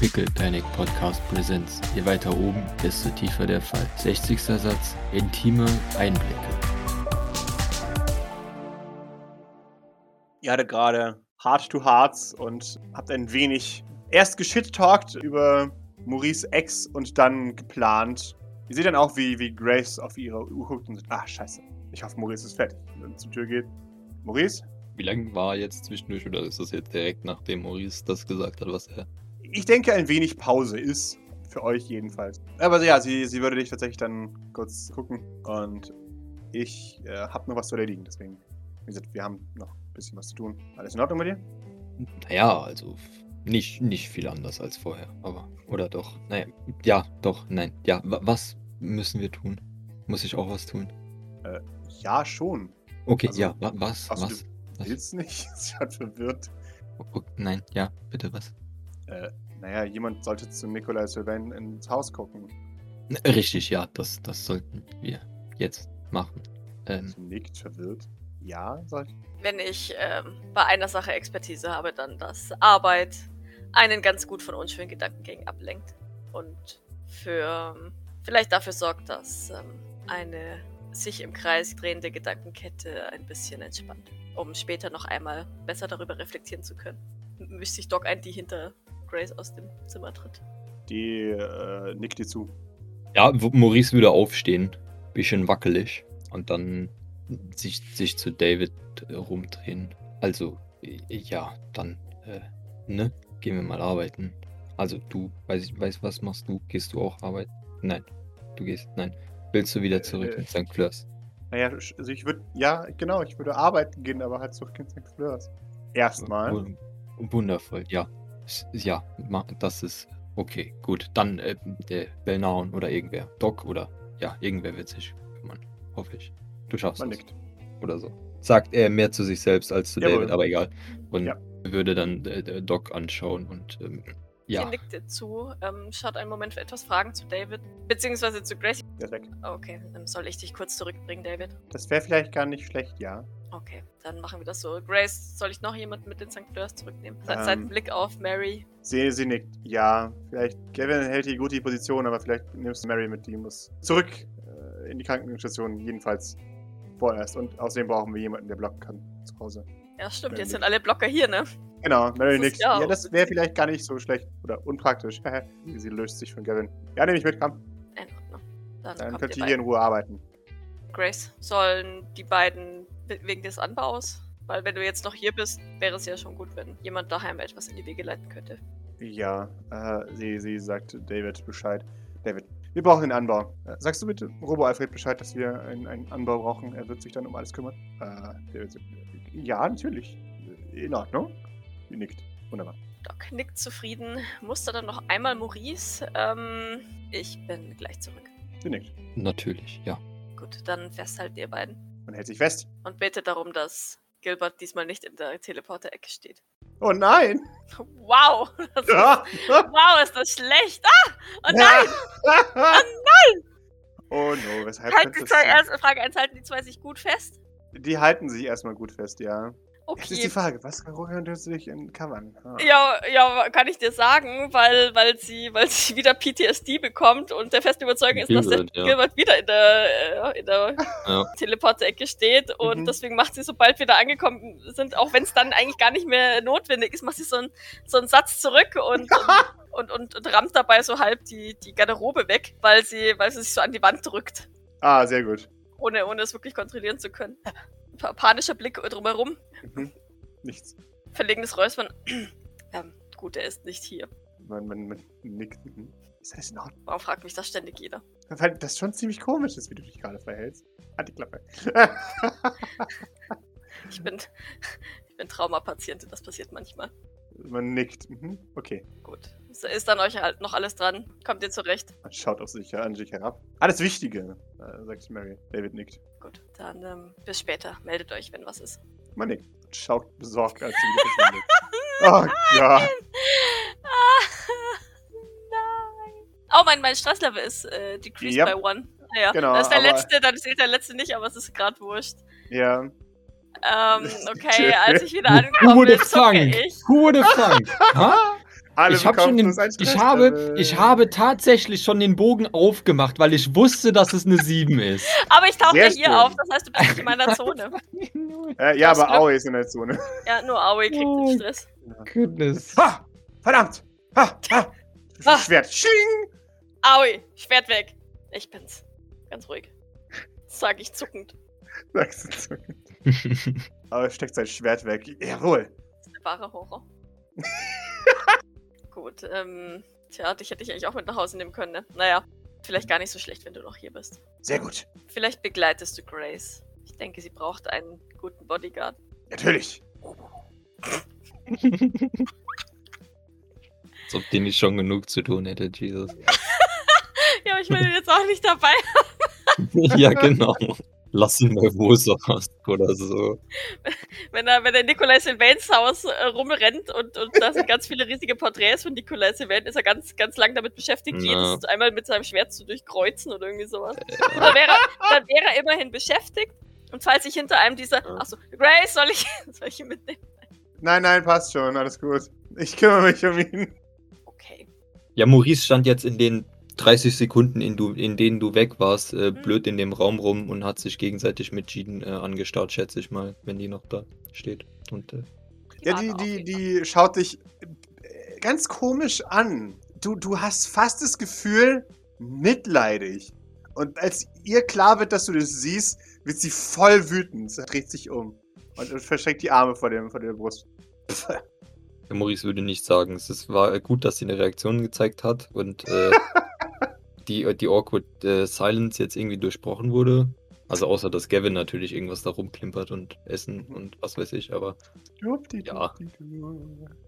Pickle Panic Podcast Präsenz. Je weiter oben, desto tiefer der Fall. 60. Satz. Intime Einblicke. Ihr hattet gerade Heart to Hearts und habt ein wenig erst geschit-talkt über Maurice Ex und dann geplant. Ihr seht dann auch, wie, wie Grace auf ihre Uhr guckt und sagt, ah, scheiße. Ich hoffe, Maurice ist fertig. Und dann zur Tür geht. Maurice? Wie lange war jetzt zwischendurch oder ist das jetzt direkt nachdem Maurice das gesagt hat, was er. Ich denke, ein wenig Pause ist. Für euch jedenfalls. Aber ja, sie, sie würde dich tatsächlich dann kurz gucken. Und ich äh, habe noch was zu erledigen. Deswegen, wie gesagt, wir haben noch ein bisschen was zu tun. Alles in Ordnung bei dir? Naja, also nicht, nicht viel anders als vorher, aber. Oder doch? Naja, ja, doch, nein. Ja, wa- was müssen wir tun? Muss ich auch was tun? Ja, schon. Okay, Also, ja, wa was? also was? was? Willst nicht? Sie hat verwirrt. O- o- nein, ja, bitte was? Äh, naja, jemand sollte zu Nikolai Sylvain ins Haus gucken. Richtig, ja, das, das sollten wir jetzt machen. Ähm, nickt verwirrt. Ja, soll ich? Wenn ich ähm, bei einer Sache Expertise habe, dann dass Arbeit einen ganz gut von unschönen Gedankengängen ablenkt und für ähm, vielleicht dafür sorgt, dass ähm, eine sich im Kreis drehende Gedankenkette ein bisschen entspannt, um später noch einmal besser darüber reflektieren zu können. M- Mischt sich Doc ein, die hinter Grace aus dem Zimmer tritt. Die äh, nickt dir zu. ja, Maurice würde aufstehen, bisschen wackelig und dann sich, sich zu David äh, rumdrehen. Also, äh, ja, dann, äh, ne? Gehen wir mal arbeiten. Also, du, weiß ich, weiß, was machst du? Gehst du auch arbeiten? Nein. Du gehst, nein. Willst du wieder zurück Äh, in St. Fleurs? Naja, also ich würde, ja, genau, ich würde arbeiten gehen, aber halt zurück in St. Fleurs. Erstmal. Wun- Wundervoll, ja. Ja, das ist okay, gut. Dann äh, der Belnaun oder irgendwer. Doc oder ja, irgendwer wird sich kümmern. Hoffe ich. Du schaffst Man es. nickt. Oder so. Sagt er mehr zu sich selbst als zu Jawohl. David, aber egal. Und Ja. würde dann äh, der Doc anschauen und ähm, ja. Sie nickt dir zu, ähm, schaut einen Moment für etwas Fragen zu David, beziehungsweise zu Grace. Der ist weg. Okay, dann soll ich dich kurz zurückbringen, David? Das wäre vielleicht gar nicht schlecht, ja. Okay, dann machen wir das so. Grace, soll ich noch jemanden mit in St. Fleurs zurücknehmen? Ähm. Sein Blick auf Mary. Sie, sie nickt. Ja, vielleicht. Kevin hält die gut die Position, aber vielleicht nimmst du Mary mit, die muss zurück äh, in die Krankenstation, jedenfalls vorerst. Und außerdem brauchen wir jemanden, der blocken kann zu Hause. Ja, stimmt, Mary jetzt sind nickt. alle Blocker hier, ne? Genau, Mary Das nickt. ja Ja, das wäre vielleicht gar nicht so schlecht oder unpraktisch. sie löst sich von Gavin. Ja, nehme ich mit, komm. In Ordnung. Dann, Dann könnt ihr hier in. Ruhe arbeiten. Grace, sollen die beiden wegen des Anbaus? Weil wenn du jetzt noch hier bist, wäre es ja schon gut, wenn jemand daheim etwas in die Wege leiten könnte. Ja, äh, sie, sie sagt David Bescheid. David, wir brauchen den Anbau. Äh, sagst du bitte Robo Alfred Bescheid, dass wir einen, einen Anbau brauchen? Er wird sich dann um alles kümmern. Äh, David, sagt, ja, natürlich. In Ordnung. Sie nickt. Wunderbar. Doc nickt zufrieden, muster dann noch einmal Maurice. Ähm, ich bin gleich zurück. Sie nickt. Natürlich, ja. Gut, dann festhalten ihr beiden. Man hält sich fest. Und bitte darum, dass Gilbert diesmal nicht in der Teleporter-Ecke steht. Oh nein! Wow! Ist, Ah! wow, ist das schlecht! Ah! Oh nein! Oh no, weshalb Halten die zwei, erst, Frage 1, halten die zwei sich gut fest? Die halten sich erstmal gut fest, ja. Jetzt ist die Okay. Frage, was könnte sich in covern? Ah. Ja, ja, kann ich dir sagen, weil, weil, sie, weil sie wieder PTSD bekommt und der festen Überzeugung ist, dass der Gilbert, ja. Gilbert wieder in der, äh, in der Ja. Teleporter-Ecke steht und Mhm. deswegen macht sie, sobald wir da angekommen sind, auch wenn es dann eigentlich gar nicht mehr notwendig ist, macht sie so, ein, so einen Satz zurück und, und, und, und rammt dabei so halb die, die Garderobe weg, weil sie, weil sie sich so an die Wand drückt, ah, sehr gut. ohne, ohne es wirklich kontrollieren zu können. Pa- Panischer Blick drumherum, Mhm. Nichts. verlegenes Räuspern. ähm, gut, er ist nicht hier. Man, man, man nickt. Mhm. Ist alles in Ordnung? Warum fragt mich das ständig jeder? Weil das schon ziemlich komisch ist, wie du dich gerade verhältst. Halt die Klappe. Ich bin, ich bin Traumapatientin, das passiert manchmal. man nickt. Mhm. Okay. Gut. Ist- Ist dann euch halt noch alles dran? Kommt ihr zurecht? Man schaut auf sich, an sich herab. Alles Wichtige, äh, sagt Mary. David nickt. Gut, dann ähm, bis später. Meldet euch, wenn was ist. Man nickt. Schaut besorgt, als sie wieder verschwindet. oh Gott. Ah, nein. Oh, mein, mein Stresslevel ist äh, decreased Ja. by one. Naja, Genau, das ist der letzte, dann zählt der letzte nicht, aber es ist gerade wurscht. Ja. Ähm, okay, als ich wieder would have zucke ich. Who would have thunk? Ha? Alle ich, hab schon den, ich, habe, ich habe tatsächlich schon den Bogen aufgemacht, weil ich wusste, dass es eine 7 ist. Aber ich tauche Sehr ja hier schön. auf, das heißt, du bist nicht in meiner Zone. Äh, ja, Das aber Aoi ist in der Zone. Ja, nur Aoi kriegt Oh. den Stress. Goodness. Ha! Verdammt! Ha! Ha! Ah. Schwert. Sching! Aoi, Schwert weg. Ich bin's. Ganz ruhig. Sag ich zuckend. Sagst du zu. Aber er steckt sein Schwert weg. Jawohl. Das ist der wahre Horror. Gut, ähm. Tja, dich hätte ich eigentlich auch mit nach Hause nehmen können, ne? Naja, vielleicht gar nicht so schlecht, wenn du noch hier bist. Sehr gut. Vielleicht begleitest du Grace. Ich denke, sie braucht einen guten Bodyguard. Natürlich. Als ob die nicht schon genug zu tun hätte, Jesus. Ja, aber ich will jetzt auch nicht dabei. ja, genau. Lass ihn mal wo sonst oder so. Wenn er, wenn er in Nikolai Sylvains Haus äh, rumrennt und, und da sind ganz viele riesige Porträts von Nikolai Sylvain, ist er ganz, ganz lang damit beschäftigt, Na. jedes einmal mit seinem Schwert zu durchkreuzen oder irgendwie sowas. Und dann wäre, dann wäre er immerhin beschäftigt. Und falls ich hinter einem dieser. Achso, Grace, soll ich, soll ich ihn mitnehmen? Nein, nein, passt schon. Alles gut. Ich kümmere mich um ihn. Okay. Ja, Maurice stand jetzt in den 30 Sekunden, in, du, in denen du weg warst, äh, Mhm. blöd in dem Raum rum und hat sich gegenseitig mit Jean äh, angestarrt, schätze ich mal, wenn die noch da steht. Und äh, Ja, die, die, die schaut dich äh, ganz komisch an. Du, du hast fast das Gefühl, mitleidig. Und als ihr klar wird, dass du das siehst, wird sie voll wütend. Sie dreht sich um und, und verschränkt die Arme vor, dem, vor der Brust. Maurice würde nicht sagen. Es war gut, dass sie eine Reaktion gezeigt hat und äh, die, die awkward äh, Silence jetzt irgendwie durchbrochen wurde. Also außer, dass Gavin natürlich irgendwas da rumklimpert und essen und was weiß ich, aber Ja.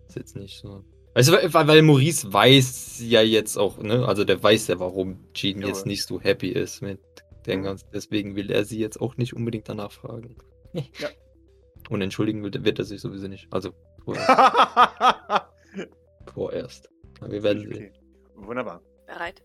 ist jetzt nicht so. Weißt du, weil, weil Maurice weiß ja jetzt auch, ne, also der weiß ja, warum Jean Jawohl. jetzt nicht so happy ist mit den ganzen, deswegen will er sie jetzt auch nicht unbedingt danach fragen. Ja. Und entschuldigen wird, wird er sich sowieso nicht. Also vorerst. vorerst. Wir werden sehen. okay. Wunderbar. Bereit?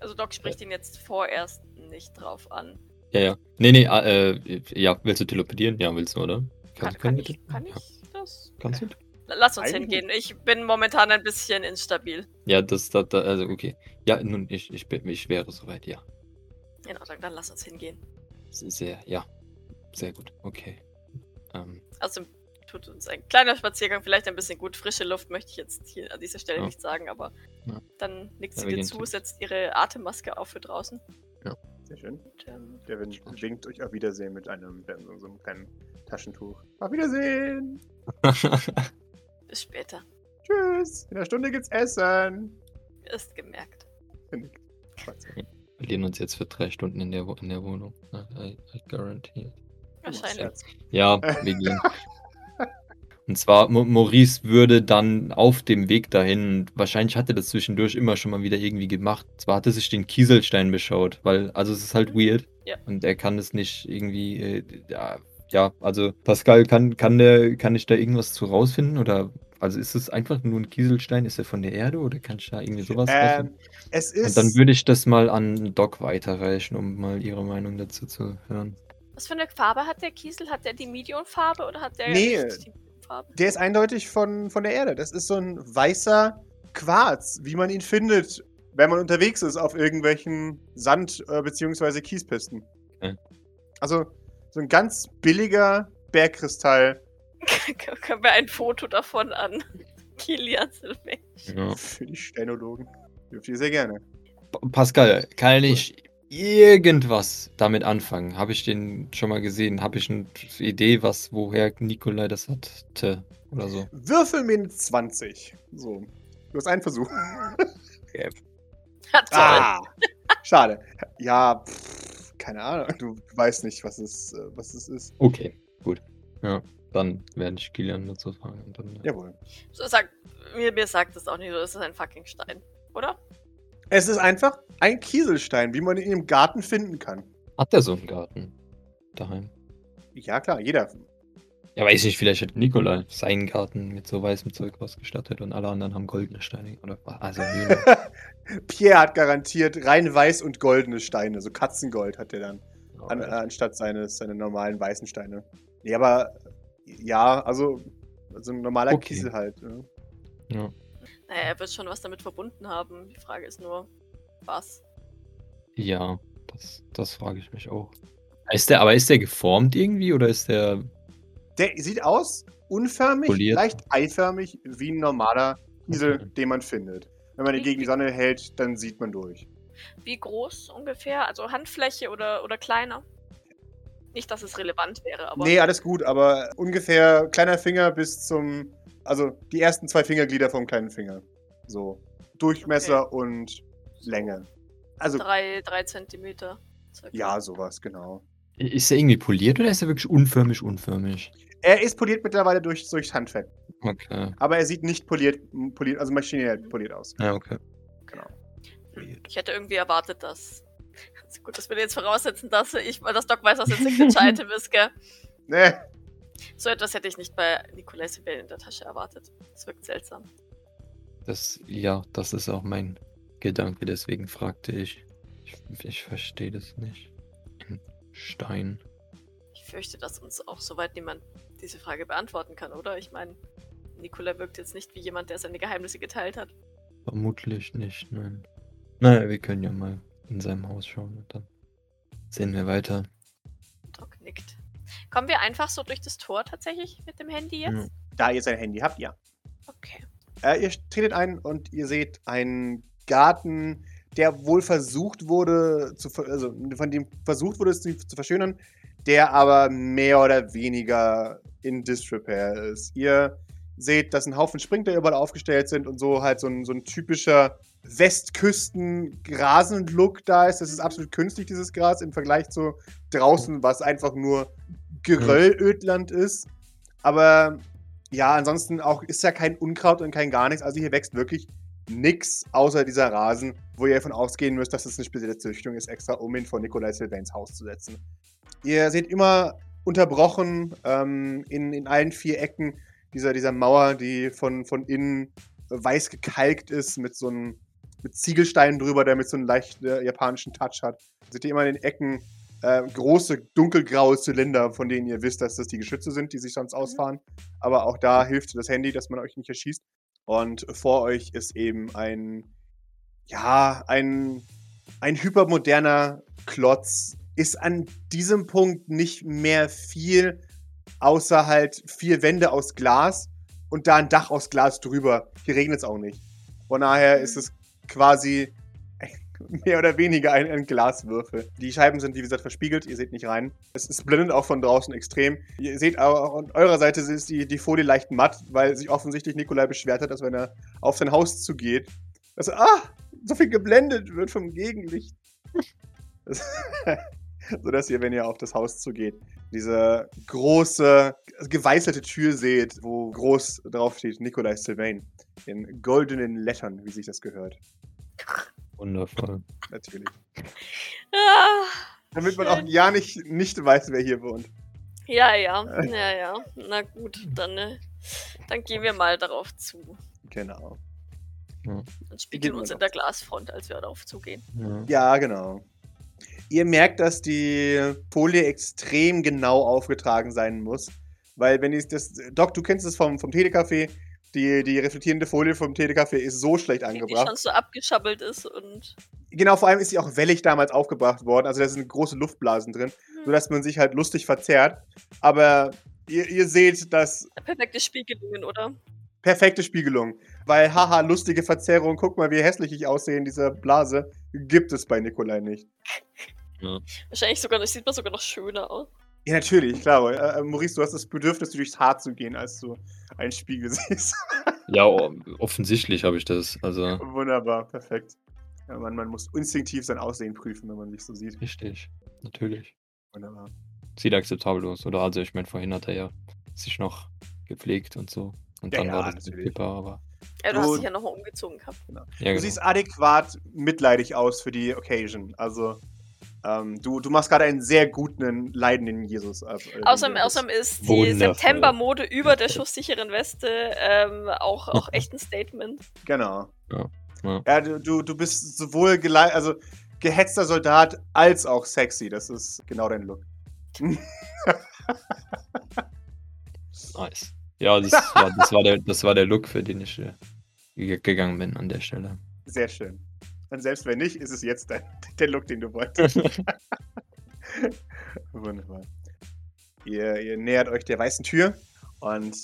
Also Doc spricht ihn jetzt vorerst nicht drauf an. Ja, ja. Nee, nee, äh, ja, willst du teleportieren? Ja, willst du, oder? Kann, kann, wir ich, kann ich das? Kannst du? Lass uns Eigentlich- hingehen. Ich bin momentan ein bisschen instabil. Ja, das, das, das, also okay. Ja, nun, ich, ich, bin- ich wäre soweit, ja. Genau, dann, dann lass uns hingehen. Sehr, ja. Sehr gut, okay. Ähm, Also tut uns ein kleiner Spaziergang vielleicht ein bisschen gut. Frische Luft möchte ich jetzt hier an dieser Stelle Ja. nicht sagen, aber Ja. dann nickt Ja, sie dir zu, zu- setzt ihre Atemmaske auf für draußen. Sehr schön. Und, ähm, Devin winkt euch auf Wiedersehen mit einem, so so einem kleinen Taschentuch. Auf Wiedersehen! bis später. Tschüss! In einer Stunde gibt's Essen! Ist gemerkt. Wir verlieren uns jetzt für drei Stunden in der, in der Wohnung. I, I guarantee. Wahrscheinlich. Scherz. Ja, wir gehen. Und zwar, Maurice würde dann auf dem Weg dahin, wahrscheinlich hat er das zwischendurch immer schon mal wieder irgendwie gemacht. Zwar hat er sich den Kieselstein beschaut, weil, also es ist halt weird. Ja. Und er kann es nicht irgendwie, äh, ja, ja, also Pascal, kann, kann der, kann ich da irgendwas zu rausfinden? Oder, also ist es einfach nur ein Kieselstein? Ist er von der Erde oder kann ich da irgendwie sowas rausfinden? Ähm, es Und ist. dann würde ich das mal an Doc weiterreichen, um mal ihre Meinung dazu zu hören. Was für eine Farbe hat der Kiesel? Hat der die Medium-Farbe oder hat der Nee. Medium-Farbe? Der ist eindeutig von, von der Erde. Das ist so ein weißer Quarz, wie man ihn findet, wenn man unterwegs ist auf irgendwelchen Sand- äh, bzw. Kiespisten. Okay. Also so ein ganz billiger Bergkristall Können wir ein Foto davon an Kilian Sylvain? Ja. für die Stenologen. Dürft ihr sehr gerne. Pa- Pascal, kann ich irgendwas damit anfangen? Habe ich den schon mal gesehen? Habe ich eine Idee, was, woher Nikolai das hatte? Oder so? Würfel mir eine 20. So. Du hast einen Versuch. Ja, toll. Ah! Schade. Ja, pff, keine Ahnung. Du weißt nicht, was es, äh, was es ist. Okay, gut. Ja, dann werde ich Kilian dazu fragen. Und dann, äh, Jawohl. So sagt, mir, mir sagt es auch nicht so, es ist ein fucking Stein. Oder? Es ist einfach ein Kieselstein, wie man ihn im Garten finden kann. Hat der so einen Garten daheim? Ja, klar, jeder. Ja, weiß nicht, vielleicht hat Nikolai seinen Garten mit so weißem Zeug ausgestattet und alle anderen haben goldene Steine. Oder also. Pierre hat garantiert rein weiß und goldene Steine. So Katzengold hat er dann. An, äh, anstatt seines, seine normalen weißen Steine. Nee, aber ja, also, also ein normaler Okay. Kiesel halt. Ne? ja. Naja, er wird schon was damit verbunden haben. Die Frage ist nur, was? Ja, das, das frage ich mich auch. Ist der, aber ist der geformt irgendwie oder ist der. Der sieht aus unförmig, Poliert. leicht eiförmig, wie ein normaler Kiesel, Okay. den man findet. Wenn man ihn gegen die Sonne hält, dann sieht man durch. Wie groß ungefähr? Also Handfläche oder, oder kleiner? Nicht, dass es relevant wäre, aber. Nee, alles gut, aber ungefähr kleiner Finger bis zum. Also die ersten zwei Fingerglieder vom kleinen Finger. So. Durchmesser und Länge. Also, Drei, drei Zentimeter. circa. ja, sowas, genau. Ist der irgendwie poliert oder ist er wirklich unförmig, unförmig? Er ist poliert mittlerweile durch, durchs Handfett. Okay. Aber er sieht nicht poliert, poliert also maschinell poliert aus. Ja, okay. Genau. Hm, Ich hätte irgendwie erwartet, dass. Also gut, das würde jetzt voraussetzen, dass ich, dass Doc weiß, was ein Signature-Item ist, gell? Nee. So etwas hätte ich nicht bei Nikolai Sibel in der Tasche erwartet. Das wirkt seltsam. Das, ja, das ist auch mein Gedanke, deswegen fragte ich. Ich, ich verstehe das nicht. Ein Stein. Ich fürchte, dass uns auch soweit niemand diese Frage beantworten kann, oder? Ich meine, Nikolai wirkt jetzt nicht wie jemand, der seine Geheimnisse geteilt hat. Vermutlich nicht, nein. Naja, wir können ja mal in seinem Haus schauen und dann sehen wir weiter. Doc nickt. Kommen wir einfach so durch das Tor tatsächlich mit dem Handy jetzt? Ja. Da ihr sein Handy habt, ja. Okay. Äh, ihr tretet ein und ihr seht einen Garten, der wohl versucht wurde, zu, ver- also von dem versucht wurde, es zu, zu verschönern, der aber mehr oder weniger in Disrepair ist. Ihr seht, dass ein Haufen Sprinkler überall aufgestellt sind und so halt so ein, so ein typischer Westküsten-Grasen-Look da ist. Das ist absolut künstlich, dieses Gras, im Vergleich zu draußen, was einfach nur Geröllödland ist. Aber ja, ansonsten auch ist ja kein Unkraut und kein gar nichts. Also hier wächst wirklich nix außer dieser Rasen, wo ihr davon ausgehen müsst, dass es eine spezielle Züchtung ist, extra um ihn vor Nikolai Sylvains Haus zu setzen. Ihr seht immer unterbrochen ähm, in, in allen vier Ecken dieser, dieser Mauer, die von, von innen weiß gekalkt ist, mit so einem mit Ziegelsteinen drüber, der mit so einem leicht äh, japanischen Touch hat. Seht ihr immer in den Ecken äh, große dunkelgraue Zylinder, von denen ihr wisst, dass das die Geschütze sind, die sich sonst ausfahren. Aber auch da hilft das Handy, dass man euch nicht erschießt. Und vor euch ist eben ein, ja, ein, ein hypermoderner Klotz. Ist an diesem Punkt nicht mehr viel, außer halt vier Wände aus Glas und da ein Dach aus Glas drüber. Hier regnet es auch nicht. Von daher ist es quasi mehr oder weniger ein, ein Glaswürfel. Die Scheiben sind, wie gesagt, verspiegelt. Ihr seht nicht rein. Es, es blendet auch von draußen extrem. Ihr seht auch an eurer Seite ist die, die Folie leicht matt, weil sich offensichtlich Nikolai beschwert hat, dass wenn er auf sein Haus zugeht, dass er, ah, so viel geblendet wird vom Gegenlicht. Das, sodass ihr, wenn ihr auf das Haus zugeht, diese große, geweißelte Tür seht, wo groß drauf steht Nikolai Sylvain. In goldenen Lettern, wie sich das gehört. Wundervoll. Natürlich. Ah, Damit man auch ja nicht, nicht weiß, wer hier wohnt. ja, ja, ja, ja. Na gut, dann, äh, dann gehen wir mal darauf zu. Genau. Und Gehen spiegeln wir uns in der Glasfront, als wir darauf zugehen. Ja. Ja, genau. Ihr merkt, dass die Folie extrem genau aufgetragen sein muss. Weil, wenn ich das. Doc, du kennst es vom, vom Telecafé. Die, die reflektierende Folie vom Telecafé ist so schlecht Die, die angebracht. schon so abgeschabbelt ist und. Genau, vor allem ist sie auch wellig damals aufgebracht worden. Also da sind große Luftblasen drin, sodass man sich halt lustig verzerrt. Aber ihr, ihr seht, dass Perfekte Spiegelungen, oder? perfekte Spiegelung. Weil, haha, lustige Verzerrung, guck mal, wie hässlich ich aussehe in dieser Blase, gibt es bei Nikolai nicht. Wahrscheinlich sogar, das sieht man sogar noch schöner aus. Ja, natürlich, klar. Äh, äh, Maurice, du hast das Bedürfnis, durchs Haar zu gehen, als du einen Spiegel siehst. Ja, offensichtlich habe ich das. Also, Wunderbar, perfekt. Ja, man, man muss instinktiv sein Aussehen prüfen, wenn man sich so sieht. richtig. Natürlich. Wunderbar. Sieht akzeptabel aus. Oder also, ich meine, vorhin hat er ja sich noch gepflegt und so. Und Ja, dann ja, war das natürlich. Pippa, aber. Ja, du Du- hast dich ja nochmal umgezogen gehabt. Ja, Du genau. siehst adäquat mitleidig aus für die Occasion. Also, ähm, du, du machst gerade einen sehr guten, leidenden Jesus. äh, äh, Außerdem, Jesus. außerdem ist die. September-Mode über der schusssicheren Weste ähm, auch, auch echt ein Statement. Genau. Ja, ja. Ja, du, du, bist sowohl gelei also gehetzter Soldat als auch sexy. Das ist genau dein Look. Nice. Ja, das war, das war, der, das war der Look, für den ich äh, ge- gegangen bin an der Stelle. Sehr schön. Und selbst wenn nicht, ist es jetzt dein, der Look, den du wolltest. Wunderbar. Ihr, ihr nähert euch der weißen Tür und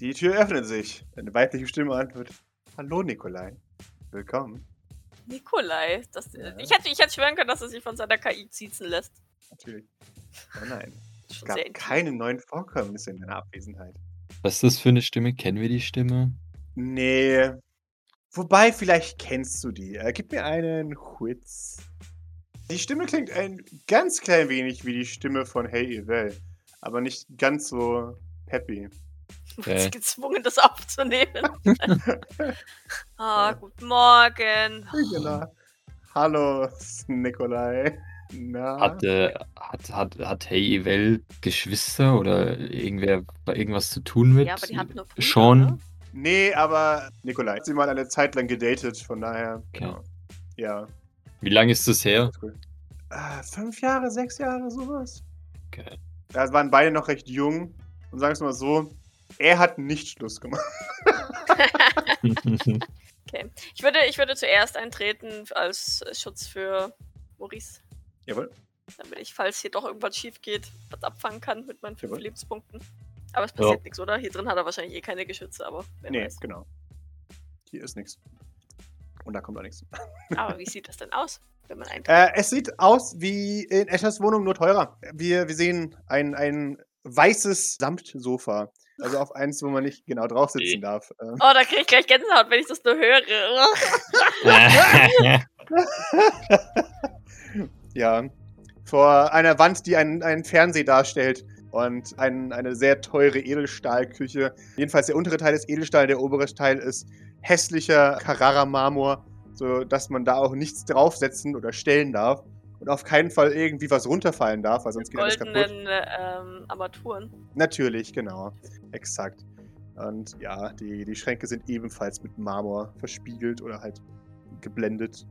die Tür öffnet sich. Eine weibliche Stimme antwortet: Hallo, Nikolai. Willkommen. Nikolai. Das, Ja. ich, hätte, ich hätte schwören können, dass er sich von seiner KI ziezen lässt. Natürlich. Oh nein. Es gab keine neuen Vorkommnisse in deiner Abwesenheit. Was ist das für eine Stimme? Kennen wir die Stimme? Nee. Wobei, vielleicht kennst du die. Äh, gib mir einen Quiz. Die Stimme klingt ein ganz klein wenig wie die Stimme von Hey Evel. Aber nicht ganz so peppy. Du Okay. bist gezwungen, das aufzunehmen. ah, guten Morgen. genau. Hallo, Nikolai. Na? Hat, äh, hat, hat, hat Hey Evel Geschwister oder irgendwer irgendwas zu tun mit? Ja, aber die hatten nur Brüder, Sean? ne? Nee, aber Nikolai hat sie mal eine Zeit lang gedatet, von daher. Okay. Genau. Ja. Wie lange ist das her? Cool. Äh, fünf Jahre, sechs Jahre, sowas. Okay. Da waren beide noch recht jung. Und sagen wir es mal so, er hat nicht Schluss gemacht. Okay. Ich würde, ich würde zuerst eintreten als Schutz für Maurice. Jawohl. Damit ich, falls hier doch irgendwas schief geht, was abfangen kann mit meinen fünf Jawohl. Lebenspunkten. Aber es passiert Ja. nichts, oder? Hier drin hat er wahrscheinlich eh keine Geschütze, aber wer Nee, weiß. genau. Hier ist nichts. Und da kommt auch nichts. Aber wie sieht das denn aus, wenn man eintritt? Äh, es sieht aus wie in Eschers Wohnung, nur teurer. Wir, wir sehen ein, ein weißes Samtsofa. Also auf eins, wo man nicht genau drauf sitzen darf. Ähm, Oh, da kriege ich gleich Gänsehaut, wenn ich das nur höre. ja. Vor einer Wand, die einen, einen Fernseher darstellt. Und ein, eine sehr teure Edelstahlküche. Jedenfalls der untere Teil ist Edelstahl, der obere Teil ist hässlicher Carrara-Marmor, sodass man da auch nichts draufsetzen oder stellen darf. Und auf keinen Fall irgendwie was runterfallen darf, weil sonst geht alles kaputt. Goldenen ähm, Armaturen. Natürlich, genau. Exakt. Und ja, die, die Schränke sind ebenfalls mit Marmor verspiegelt oder halt geblendet.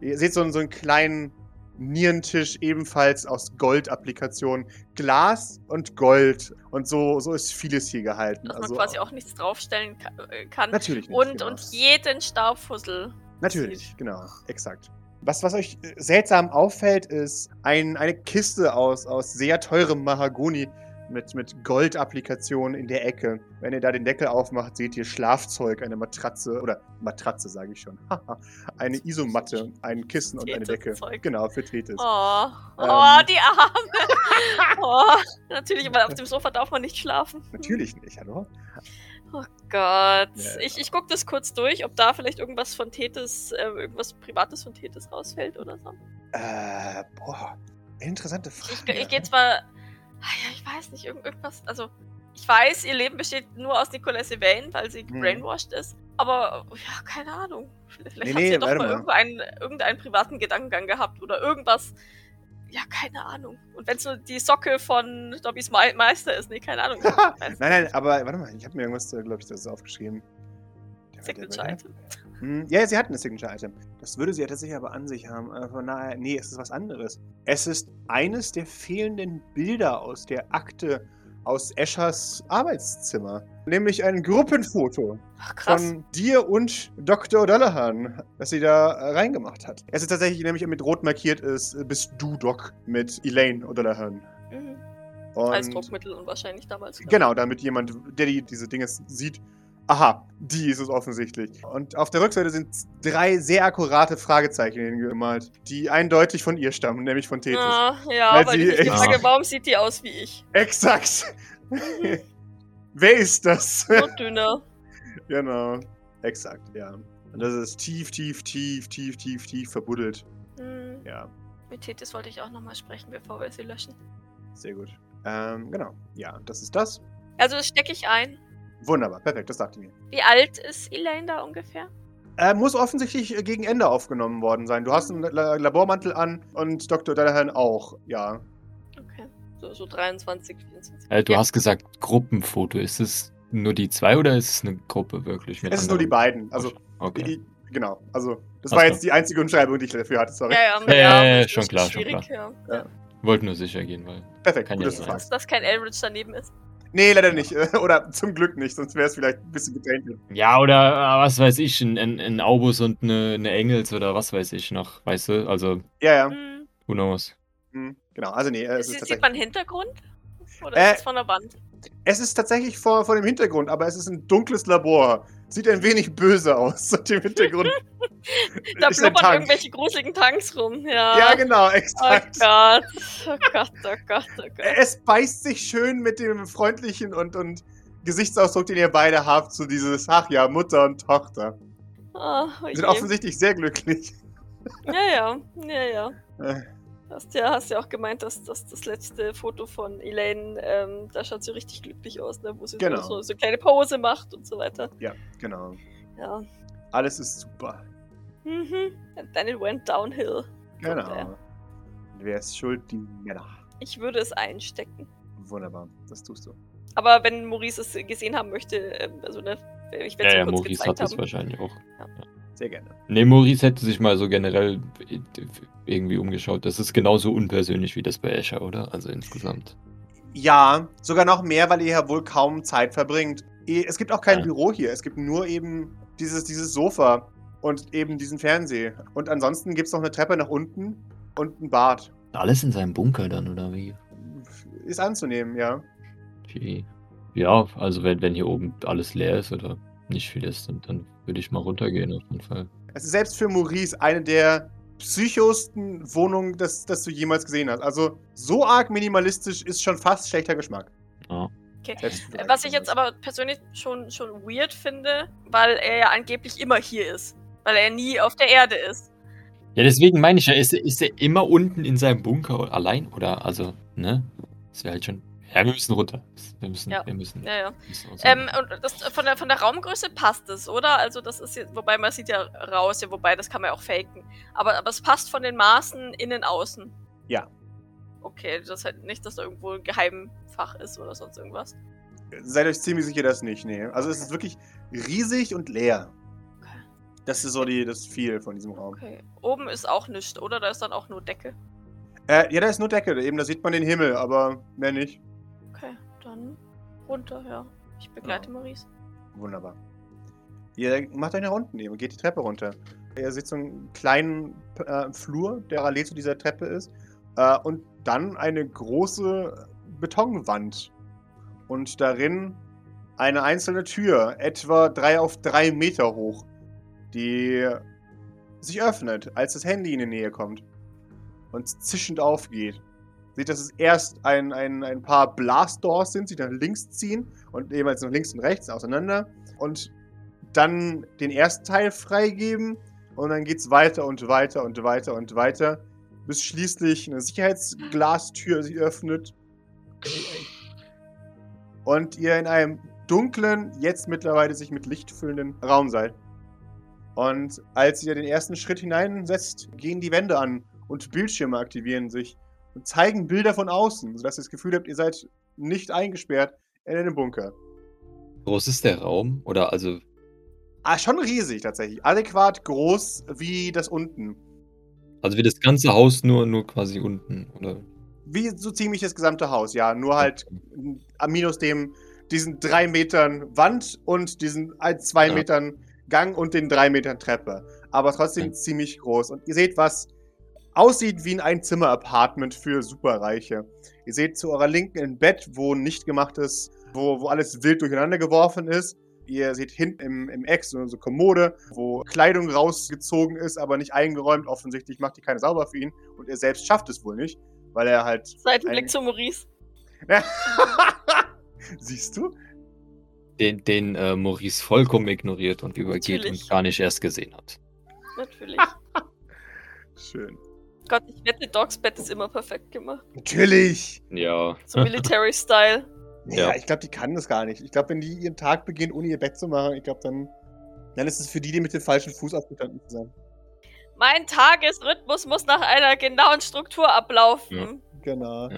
Ihr seht so, so einen kleinen Nierentisch, ebenfalls aus Gold-Applikationen. Glas und Gold. Und so, so ist vieles hier gehalten. Dass man Also, quasi auch nichts draufstellen äh, kann. Natürlich nicht. Und, genau. und jeden Staubfussel. Natürlich, sieht. genau, exakt. Was, was euch äh, seltsam auffällt, ist ein, eine Kiste aus, aus sehr teurem Mahagoni mit, mit Goldapplikationen in der Ecke. Wenn ihr da den Deckel aufmacht, seht ihr Schlafzeug, eine Matratze, oder Matratze sage ich schon, eine Isomatte, ein Kissen und eine Decke. Genau, für Tethys. Oh, oh Ähm. die Arme. oh, natürlich, weil auf dem Sofa darf man nicht schlafen. Natürlich nicht, hallo? Oh Gott. Ja, Ich, ich gucke das kurz durch, ob da vielleicht irgendwas von Tethys, äh, irgendwas Privates von Tethys rausfällt oder so. Äh, boah, interessante Ich, Frage. ich gehe zwar. Ah ja, ich weiß nicht, irgend, irgendwas. Also, ich weiß, ihr Leben besteht nur aus Nicolas Evane, weil sie Mhm. gebrainwashed ist. Aber, ja, keine Ahnung. Vielleicht Nee, hat nee, sie ja doch mal mal. irgendeinen, irgendeinen privaten Gedankengang gehabt oder irgendwas. Ja, keine Ahnung. Und wenn es nur die Socke von Dobbys Me Meister ist, nee, keine Ahnung. Nein, nein, aber warte mal, ich habe mir irgendwas, glaube ich, das ist aufgeschrieben. Der- Signature-Item. Hm, Ja, sie hatten ein Signature-Item. Das würde sie ja tatsächlich aber an sich haben. Von daher, nee, es ist was anderes. Es ist eines der fehlenden Bilder aus der Akte aus Eschers Arbeitszimmer. Nämlich ein Gruppenfoto Ach, krass. von dir und Dr. O'Dallahan, das sie da äh, reingemacht hat. Es ist tatsächlich nämlich mit rot markiert ist, äh, bist du Doc mit Elaine O'Dallahan. Mhm. Und Als Druckmittel und wahrscheinlich damals. Genau, damit jemand, der die, diese Dinge sieht, aha, die ist es offensichtlich. Und auf der Rückseite sind drei sehr akkurate Fragezeichen hingemalt, die eindeutig von ihr stammen, nämlich von Tethys. Ah, ja, Weil weil, sie ich frage, warum sieht die aus wie ich? Exakt! Wer ist das? So dünner. genau, exakt, ja. Und das ist tief, tief, tief, tief, tief, tief verbuddelt. Hm. Ja, Mit Tethys wollte ich auch nochmal sprechen, bevor wir sie löschen. sehr gut. Ähm, genau, ja, das ist das. Also das stecke ich ein. Wunderbar, perfekt, das dachte ich mir. Wie alt ist Elaine da ungefähr? Äh, muss offensichtlich äh, gegen Ende aufgenommen worden sein. Du hast einen La Labormantel an und Dr. Dallahan auch, ja. Okay. So, so 23, 24. Äh, du Ja. hast gesagt Gruppenfoto. Ist es nur die zwei oder ist es eine Gruppe wirklich? Mit Es ist nur die beiden. Also, Okay. die, genau. Also, das Ach war so. jetzt die einzige Umschreibung, die ich dafür hatte. Sorry. Ja, ja, Ja, ja, ja, das schon ist klar, schon schwierig, Ja. Wollte nur sicher gehen, weil. Perfekt, Kann gut, ja dass du sein. fragst. Dass kein Eldritch daneben ist. Nee, leider nicht. Oder zum Glück nicht, sonst wäre es vielleicht ein bisschen getrennt. Ja, oder äh, was weiß ich, ein, ein, ein Aubus und eine, eine Engels oder was weiß ich noch, weißt du? Also, Ja, ja. Hm. who knows? Hm, genau, also nee, äh, es ist Sieht man Hintergrund? Oder Äh, ist es von der Wand? Es ist tatsächlich vor, vor dem Hintergrund, aber es ist ein dunkles Labor. Sieht ein wenig böse aus auf dem Hintergrund. Da blubbern irgendwelche gruseligen Tanks rum. Ja, Ja, genau, Oh exakt. Gott. Oh Gott, oh Gott, oh Gott. Es beißt sich schön mit dem freundlichen und, und Gesichtsausdruck, den ihr beide habt, zu dieses, ach ja, Mutter und Tochter. Ah, oh Sind offensichtlich sehr glücklich. Ja, ja, ja, ja. Hast ja, hast ja auch gemeint, dass, dass das letzte Foto von Elaine, ähm, da schaut sie richtig glücklich aus, ne? wo sie Genau. so, so eine kleine Pause macht und so weiter. Ja, genau. Ja. Alles ist super. Mhm. And then it went downhill. Genau. Er. Wer ist schuld? Die Männer. Ich würde es einstecken. Wunderbar, das tust du. Aber wenn Maurice es gesehen haben möchte, ähm, also ne, ich werde Ja, es ja, ihm kurz Maurice gezeigt hat es wahrscheinlich auch. Sehr gerne. Ne, Maurice hätte sich mal so generell irgendwie umgeschaut. Das ist genauso unpersönlich wie das bei Escher, oder? Also insgesamt. Ja, sogar noch mehr, weil ihr ja wohl kaum Zeit verbringt. Eh, Es gibt auch kein Ja. Büro hier. Es gibt nur eben dieses, dieses Sofa und eben diesen Fernseher. Und ansonsten gibt es noch eine Treppe nach unten und ein Bad. Alles in seinem Bunker dann, oder wie? Ist anzunehmen, ja. Wie- Ja, also wenn, wenn hier oben alles leer ist oder nicht viel ist, dann, dann würde ich mal runtergehen auf jeden Fall. Es ist selbst für Maurice eine der psychosten Wohnungen, das, das du jemals gesehen hast. Also so arg minimalistisch ist schon fast schlechter Geschmack. Ja. Okay. Was ich jetzt aber persönlich schon, schon weird finde, weil er ja angeblich immer hier ist. Weil er nie auf der Erde ist. Ja, deswegen meine ich ja, ist, er- ist er immer unten in seinem Bunker allein? Oder, also, ne? Das wäre halt schon. Ja, wir müssen runter. Wir müssen, Ja. wir müssen. Ja, ja. müssen Ähm, und das, von, der, von der Raumgröße passt es, oder? Also das ist jetzt, wobei man sieht ja raus, ja, wobei das kann man ja auch faken. Aber, aber es passt von den Maßen innen außen. Ja. Okay, das heißt nicht, dass da irgendwo ein Geheimfach ist oder sonst irgendwas. Seid euch ziemlich sicher, dass nicht, nee. Also es ist wirklich riesig und leer. Okay. Das ist so die, das viel von diesem Raum. Okay. Oben ist auch nichts, oder? Da ist dann auch nur Decke. Äh, ja, da ist nur Decke, eben, da sieht man den Himmel, aber mehr nicht. Runter, ja. Ich begleite Maurice. Wunderbar. Ihr macht euch nach unten eben, geht die Treppe runter. Ihr seht so einen kleinen äh, Flur, der parallel zu dieser Treppe ist. Äh, und dann eine große Betonwand. Und darin eine einzelne Tür, etwa drei auf drei Meter hoch, die sich öffnet, als das Handy in die Nähe kommt. Und zischend aufgeht. Seht, dass es erst ein, ein, ein paar Blastdoors sind, die nach links ziehen und jeweils nach links und rechts auseinander und dann den ersten Teil freigeben und dann geht's weiter und weiter und weiter und weiter, bis schließlich eine Sicherheitsglastür sich öffnet und ihr in einem dunklen, jetzt mittlerweile sich mit Licht füllenden Raum seid. Und als ihr den ersten Schritt hineinsetzt, gehen die Wände an und Bildschirme aktivieren sich und zeigen Bilder von außen, sodass ihr das Gefühl habt, ihr seid nicht eingesperrt in einem Bunker. Groß ist der Raum? Oder also. Ah, schon riesig tatsächlich. Adäquat groß wie das unten. Also wie das ganze Haus nur, nur quasi unten, oder? Wie so ziemlich das gesamte Haus, ja. Nur halt äh, minus dem, diesen drei Metern Wand und diesen zwei Ja. Metern Gang und den drei Metern Treppe. Aber trotzdem Okay. ziemlich groß. Und ihr seht, was aussieht wie ein Einzimmer-Apartment für Superreiche. Ihr seht zu eurer Linken ein Bett, wo nicht gemachtes, wo, wo alles wild durcheinander geworfen ist. Ihr seht hinten im, im Eck so eine Kommode, wo Kleidung rausgezogen ist, aber nicht eingeräumt. Offensichtlich macht die keine sauber für ihn. Und er selbst schafft es wohl nicht, weil er halt. Seitenblick Ein- zu Maurice. Siehst du? Den, den äh, Maurice vollkommen ignoriert und übergeht Natürlich. und gar nicht erst gesehen hat. Natürlich. Schön. Gott, ich wette, Dogs Bett ist immer perfekt gemacht. Natürlich! Ja. So Military-Style. Ja, Ja. ich glaube, die kann das gar nicht. Ich glaube, wenn die ihren Tag beginnen, ohne ihr Bett zu machen, ich glaube, dann, dann ist es für die, die mit dem falschen Fuß aufgestanden sind. Mein Tagesrhythmus muss nach einer genauen Struktur ablaufen. Genau.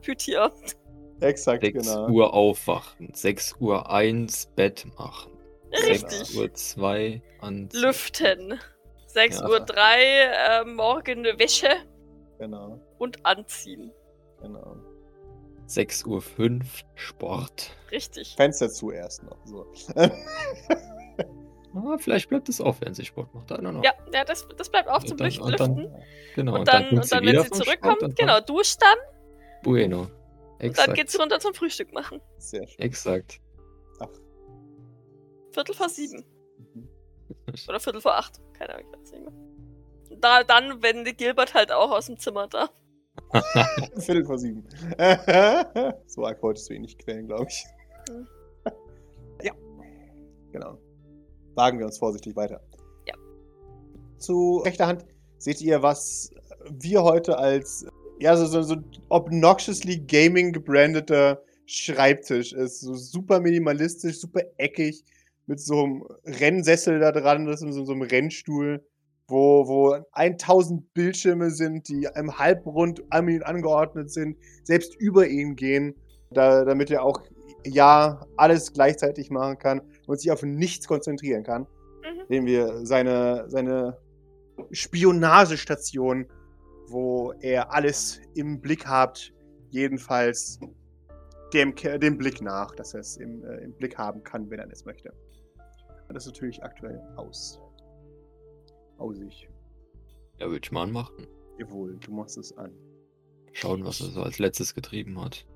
Pütier. Exakt, 6 genau. Uhr aufwachen, 6 Uhr 1 Bett machen, Richtig. 6 Uhr 2 an. Lüften. 6 Ja. Uhr 3, äh, morgen Wäsche Genau, und anziehen. genau. 6.05 Uhr Sport. Richtig. Fenster zuerst noch. So. Ah, vielleicht bleibt es auf, wenn sie Sport macht. Ja, ja das, das bleibt auch Und zum dann- Lüften. und dann-. Genau. Und dann, und dann wieder wenn sie vom Sport zurückkommt, und genau, dann duscht dann. Bueno. Und dann Exakt. geht sie runter zum Frühstück machen. Sehr schön. Exakt. Viertel vor sieben. Mhm. Oder Viertel vor acht. Keine Ahnung, ich weiß nicht mehr. Da, dann, wenn Gilbert halt auch aus dem Zimmer da. Viertel vor sieben. so arg wolltest du ihn nicht quälen, glaube ich. Hm. Ja. Genau. Wagen wir uns vorsichtig weiter. Ja. Zu rechter Hand seht ihr, was wir heute als ja, so, so, so obnoxiously gaming gebrandeter Schreibtisch ist. So super minimalistisch, super eckig, mit so einem Rennsessel da dran, das ist so, so einem Rennstuhl, wo, wo 1000 Bildschirme sind, die im Halbrund an ihn angeordnet sind, selbst über ihn gehen, da, damit er auch ja alles gleichzeitig machen kann und sich auf nichts konzentrieren kann. Mhm. Sehen wir seine, seine Spionagestation, wo er alles im Blick hat, jedenfalls dem, dem Blick nach, dass er es im, äh, im Blick haben kann, wenn er es möchte. Und das ist natürlich aktuell aus. Ausig. Ja, würde ich mal anmachen. Jawohl, du machst es an. Schauen, was er so als letztes getrieben hat.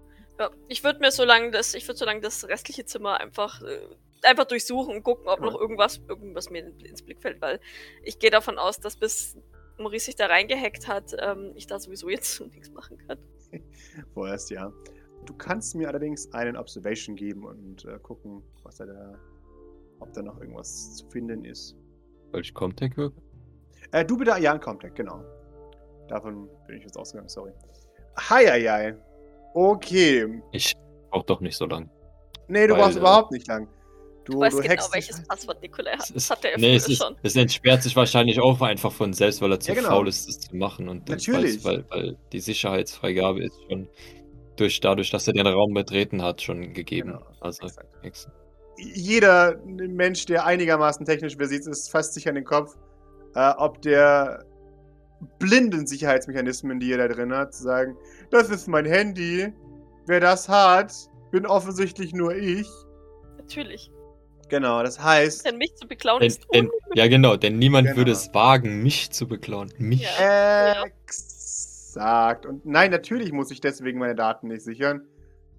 Ja, ich würde mir so lange das, ich würde so lange das restliche Zimmer einfach, äh, einfach durchsuchen und gucken, ob Ja. noch irgendwas, irgendwas mir in- ins Blick fällt, weil ich gehe davon aus, dass bis Maurice sich da reingehackt hat, ähm, ich da sowieso jetzt so nichts machen kann. Vorerst, ja. Du kannst mir allerdings einen Observation geben und äh, gucken, was er da, ob da noch irgendwas zu finden ist. Soll ich Comtech wirken? Äh, du bitte, ja, ein Contact, genau. Davon bin ich jetzt ausgegangen, sorry. Hi, hi, hi. Okay. Ich brauch doch nicht so lang. Nee, du Weil, brauchst äh, überhaupt nicht lang. Du, Du, weißt du genau, welches dich- Passwort Nikolai hat. Es Das hat er ja nee, früher es, ist, schon. es entsperrt sich wahrscheinlich auch einfach von selbst, weil er zu Ja, genau. faul ist, das zu machen. Und Natürlich. Weil, weil die Sicherheitsfreigabe ist schon durch, dadurch, dass er den Raum betreten hat, schon gegeben. Genau, Also. Jeder Mensch, der einigermaßen technisch versiert ist, fasst sich an den Kopf, äh, ob der blinden Sicherheitsmechanismen, die er da drin hat, zu sagen, das ist mein Handy. Wer das hat, bin offensichtlich nur ich. Natürlich. Genau, das heißt, Denn mich zu beklauen Denn, ist denn, ja, genau, denn niemand Genau. würde es wagen, mich zu beklauen. Mich. Ja. Exakt. Und nein, natürlich muss ich deswegen meine Daten nicht sichern,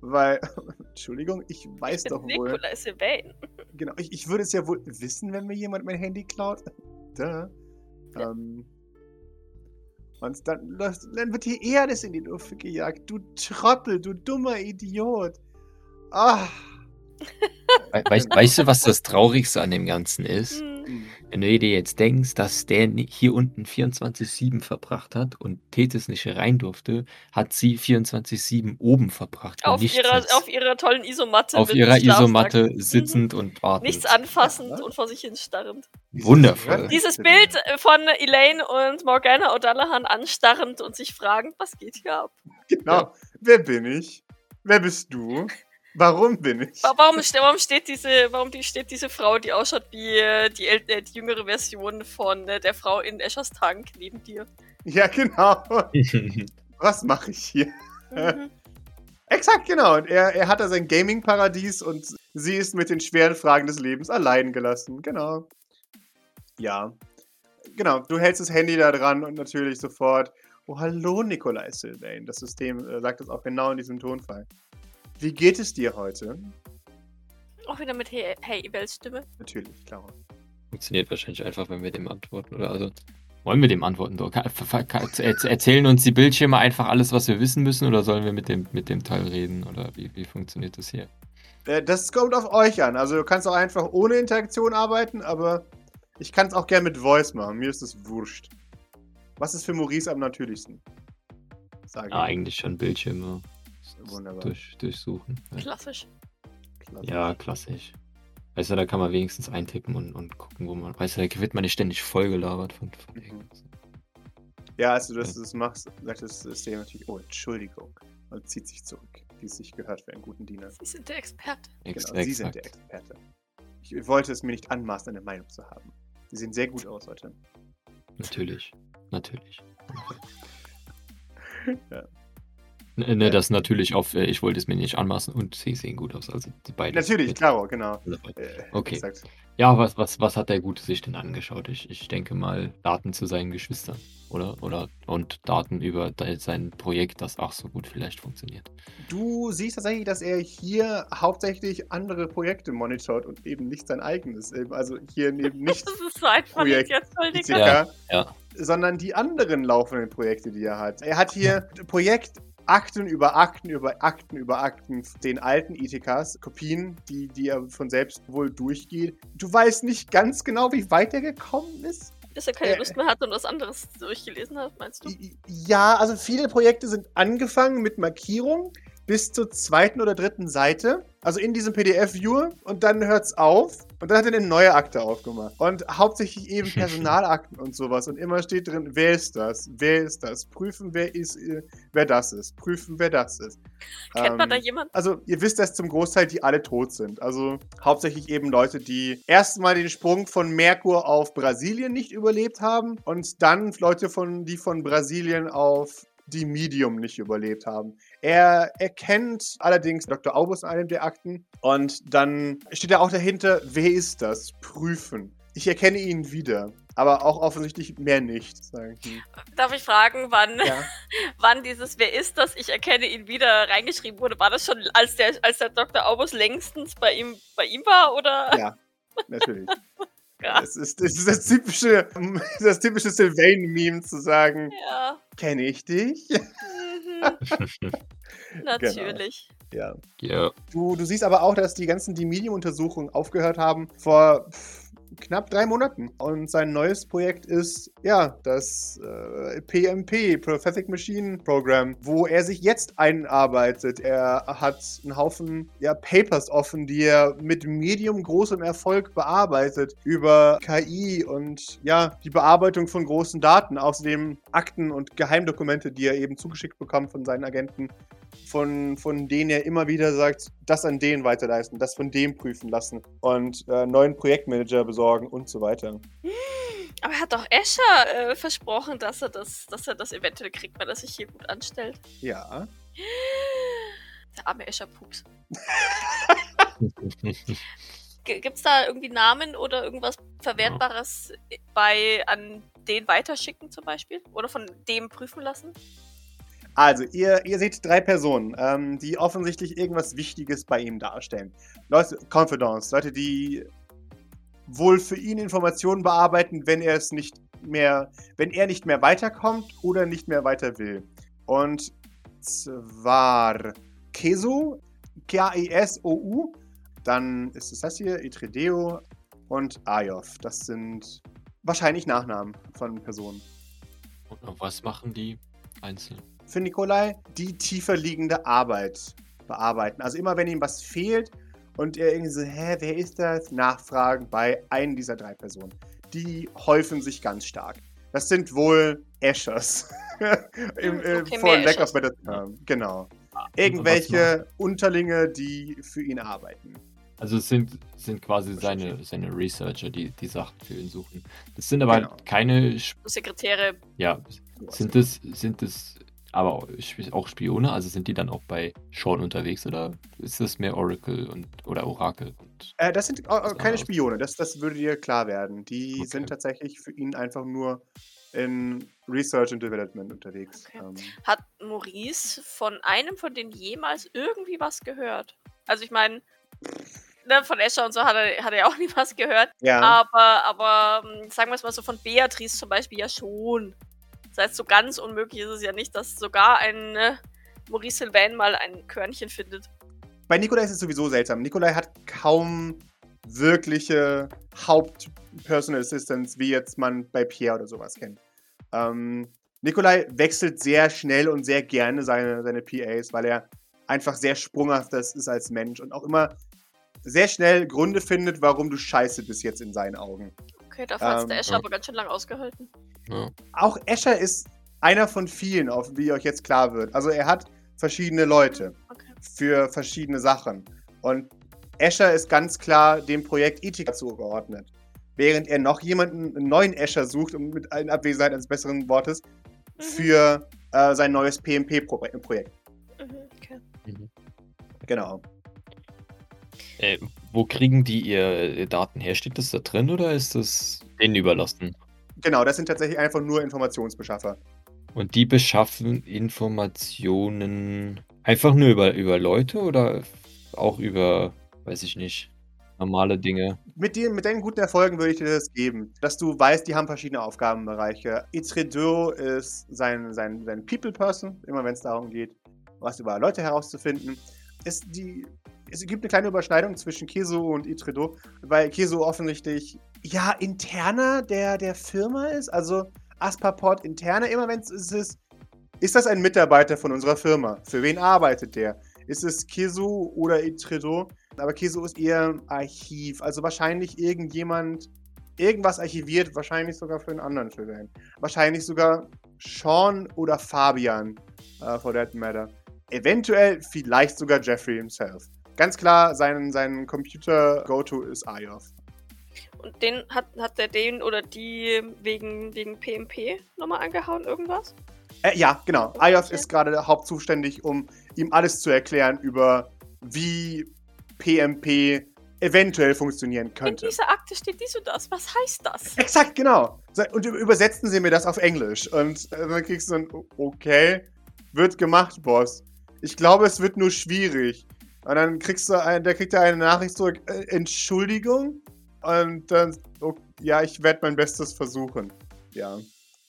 weil, Entschuldigung, ich weiß doch wohl, Nikolai Sylvain. genau, ich, ich würde es ja wohl wissen, wenn mir jemand mein Handy klaut. Duh. Ja. Ähm, und dann, dann wird hier eher alles in die Luft gejagt. Du Trottel, du dummer Idiot. Ah. We weißt, weißt du, was das Traurigste an dem Ganzen ist? Hm. Wenn du dir jetzt denkst, dass der hier unten 24-7 verbracht hat und Tethys nicht rein durfte, hat sie 24-7 oben verbracht. Auf ihrer, auf ihrer tollen Isomatte. auf mit ihrer Schlafsack. Isomatte Mhm. sitzend und wartend. Nichts anfassend Ja, ne? und vor sich hin starrend. Wundervoll. Dieses Bild von Elaine und Morgana O'Dallahan anstarrend und sich fragend, was geht hier ab? Genau. Ja. Wer bin ich? Wer bist du? Warum bin ich? Wa- Warum, warum steht diese, warum steht diese Frau, die ausschaut wie äh, die, äh, die jüngere Version von äh, der Frau in Eschers Tank neben dir? Ja, genau. Was mache ich hier? Mhm. Exakt, genau. Und er, er hat da sein Gaming-Paradies und sie ist mit den schweren Fragen des Lebens allein gelassen. Genau. Ja. Genau, du hältst das Handy da dran und natürlich sofort. Oh, hallo, Nikolai Sylvain. Das System äh, sagt das auch genau in diesem Tonfall. Wie geht es dir heute? Auch wieder mit Hey, hey Stimme. Natürlich, klar. Funktioniert wahrscheinlich einfach, wenn wir dem antworten. Oder also wollen wir dem antworten? Er- Erzählen uns die Bildschirme einfach alles, was wir wissen müssen, oder sollen wir mit dem, mit dem Teil reden? Oder wie, wie funktioniert das hier? Äh, das kommt auf euch an. Also du kannst auch einfach ohne Interaktion arbeiten, aber ich kann es auch gern mit Voice machen. Mir ist es wurscht. Was ist für Maurice am natürlichsten? Sage Ja, eigentlich schon Bildschirme Wunderbar. durch, durchsuchen. Ja. Klassisch. Klasse. Ja, klassisch. Weißt du, da kann man wenigstens eintippen und, und gucken, wo man. Weißt du, da wird man nicht ständig vollgelabert von, von Mhm. irgendwas. Ja, als du das, machst, sagt das System natürlich, oh, Entschuldigung. Und zieht sich zurück, wie es sich gehört für einen guten Diener. Sie sind der Experte. Ex Genau, Sie sind der. Experte. Ich wollte es mir nicht anmaßen, eine Meinung zu haben. Sie sehen sehr gut aus heute. Natürlich. Natürlich. Ne, ne, das natürlich auf, äh, ich wollte es mir nicht anmaßen und sie sehen gut aus. Also die beiden. Natürlich, klar, genau. Äh, okay. Ja, was, was, was hat der Gute sich denn angeschaut? Ich, ich denke mal, Daten zu seinen Geschwistern, oder? Oder und Daten über sein Projekt, das auch so gut vielleicht funktioniert. Du siehst tatsächlich, dass er hier hauptsächlich andere Projekte monitort und eben nicht sein eigenes. Also hier eben nicht. das ist so einfach Projekt, jetzt, ja, ja. Sondern die anderen laufenden Projekte, die er hat. Er hat hier Projekt Akten über Akten über Akten über Akten den alten ITKs, Kopien, die, die er von selbst wohl durchgeht. Du weißt nicht ganz genau, wie weit er gekommen ist. Bis er keine äh, Lust mehr hat und was anderes durchgelesen hat, meinst du? Ja, also viele Projekte sind angefangen mit Markierung bis zur zweiten oder dritten Seite. Also in diesem PDF-Viewer und dann hört es auf und dann hat er eine neue Akte aufgemacht. Und hauptsächlich eben Personalakten und sowas. Und immer steht drin, wer ist das? Wer ist das? Prüfen, wer ist, äh, wer das ist. Prüfen, wer das ist. Kennt ähm, man da jemanden? Also ihr wisst, dass zum Großteil die alle tot sind. Also hauptsächlich eben Leute, die erstmal den Sprung von Merkur auf Brasilien nicht überlebt haben und dann Leute, von, die von Brasilien auf die Medium nicht überlebt haben. Er erkennt allerdings Dr. Aubus in einem der Akten und dann steht er auch dahinter, wer ist das? Prüfen. Ich erkenne ihn wieder, aber auch offensichtlich mehr nicht. Sagen. Darf ich fragen, wann, ja. wann dieses Wer ist das? Ich erkenne ihn wieder reingeschrieben wurde? War das schon, als der, als der Dr. Aubus längstens bei ihm, bei ihm war? Oder? Ja, natürlich. Das ist, das ist, das typische, das typische Sylvain-Meme zu sagen, ja. kenne ich dich? Mhm. Natürlich. Genau. Ja. ja. Du, du siehst aber auch, dass die ganzen Demedium-Untersuchungen aufgehört haben vor knapp drei Monaten. Und sein neues Projekt ist, ja, das äh, PMP, Prophetic Machine Program, wo er sich jetzt einarbeitet. Er hat einen Haufen ja, Papers offen, die er mit medium großem Erfolg bearbeitet über KI und ja, die Bearbeitung von großen Daten. Außerdem Akten und Geheimdokumente, die er eben zugeschickt bekommt von seinen Agenten von, von denen er immer wieder sagt, das an den weiterleisten, das von dem prüfen lassen und äh, neuen Projektmanager besorgen und so weiter. Aber er hat doch Escher äh, versprochen, dass er das, dass er das eventuell kriegt, weil er sich hier gut anstellt. Ja. Der arme Escher Pups. Gibt es da irgendwie Namen oder irgendwas Verwertbares bei an den weiterschicken zum Beispiel? Oder von dem prüfen lassen? Also, ihr, ihr seht drei Personen, ähm, die offensichtlich irgendwas Wichtiges bei ihm darstellen. Leute, Confidence, Leute, die wohl für ihn Informationen bearbeiten, wenn er es nicht mehr, wenn er nicht mehr weiterkommt oder nicht mehr weiter will. Und zwar Keso, K-I-S-O-U, dann ist es das hier, Itredeo und Ayov. Das sind wahrscheinlich Nachnamen von Personen. Und was machen die einzeln? Für Nikolai, die tiefer liegende Arbeit bearbeiten. Also immer wenn ihm was fehlt und er irgendwie so, hä, wer ist das? Nachfragen bei einem dieser drei Personen. Die häufen sich ganz stark. Das sind wohl Eschers. Im, äh, okay, for lack of better term. Genau. Irgendwelche Unterlinge, die für ihn arbeiten. Also es sind, sind quasi seine, seine Researcher, die die Sachen für ihn suchen. Das sind aber genau. keine Sp Sekretäre. Ja, sind es sind es aber auch Spione? Also sind die dann auch bei Sean unterwegs oder ist das mehr Oracle und oder Orakel? Äh, das sind äh, keine Spione, das, das würde dir klar werden. Die okay. sind tatsächlich für ihn einfach nur in Research and Development unterwegs. Okay. Ähm. Hat Maurice von einem von denen jemals irgendwie was gehört? Also ich meine, ne, von Escher und so hat er, hat er auch nie was gehört. Ja. Aber, aber hm, sagen wir es mal so, von Beatrice zum Beispiel ja schon. Das heißt, so ganz unmöglich ist es ja nicht, dass sogar ein ne, Maurice Sylvain mal ein Körnchen findet. Bei Nikolai ist es sowieso seltsam. Nikolai hat kaum wirkliche Haupt-Personal Assistants, wie jetzt man bei Pierre oder sowas kennt. Ähm, Nikolai wechselt sehr schnell und sehr gerne seine, seine PAs, weil er einfach sehr sprunghaft ist als Mensch und auch immer sehr schnell Gründe findet, warum du scheiße bist jetzt in seinen Augen. Okay, dafür hat ähm, der Escher ja. aber ganz schön lang ausgehalten. Ja. Auch Escher ist einer von vielen, auf wie euch jetzt klar wird. Also er hat verschiedene Leute okay. für verschiedene Sachen. Und Escher ist ganz klar dem Projekt Ethika zugeordnet. Während er noch jemanden, einen neuen Escher sucht, um mit allen Abwesenheit eines besseren Wortes, mhm. für äh, sein neues PMP-Projekt. Mhm. Genau. Äh, wo kriegen die ihr Daten her? Steht das da drin oder ist das denen überlassen? Genau, das sind tatsächlich einfach nur Informationsbeschaffer. Und die beschaffen Informationen einfach nur über, über Leute oder auch über, weiß ich nicht, normale Dinge? Mit, den, mit den guten Erfolgen würde ich dir das geben, dass du weißt, die haben verschiedene Aufgabenbereiche. Itredo ist sein, sein, sein People-Person, immer wenn es darum geht, was über Leute herauszufinden. Es, die, es gibt eine kleine Überschneidung zwischen Keso und Itredo, weil Keso offensichtlich ja interner der, der Firma ist. Also Asperport interner, immer wenn es ist, ist das ein Mitarbeiter von unserer Firma? Für wen arbeitet der? Ist es Keso oder Itredo? Aber Keso ist eher Archiv, also wahrscheinlich irgendjemand, irgendwas archiviert, wahrscheinlich sogar für einen anderen Film. Wahrscheinlich sogar Sean oder Fabian, uh, for that matter. Eventuell vielleicht sogar Jeffrey himself. Ganz klar, sein, sein Computer-Go-To ist Ayov. Und den hat, hat der den oder die wegen, wegen PMP nochmal angehauen, irgendwas? Äh, ja, genau. Ayov okay. ist gerade hauptzuständig, um ihm alles zu erklären über wie PMP eventuell funktionieren könnte. In dieser Akte steht dies und das. Was heißt das? Exakt, genau. Und übersetzen Sie mir das auf Englisch. Und äh, dann kriegst du ein Okay, wird gemacht, Boss. Ich glaube, es wird nur schwierig. Und dann kriegst du, ein, der kriegt er eine Nachricht zurück, äh, Entschuldigung. Und dann, okay, ja, ich werde mein Bestes versuchen. Ja.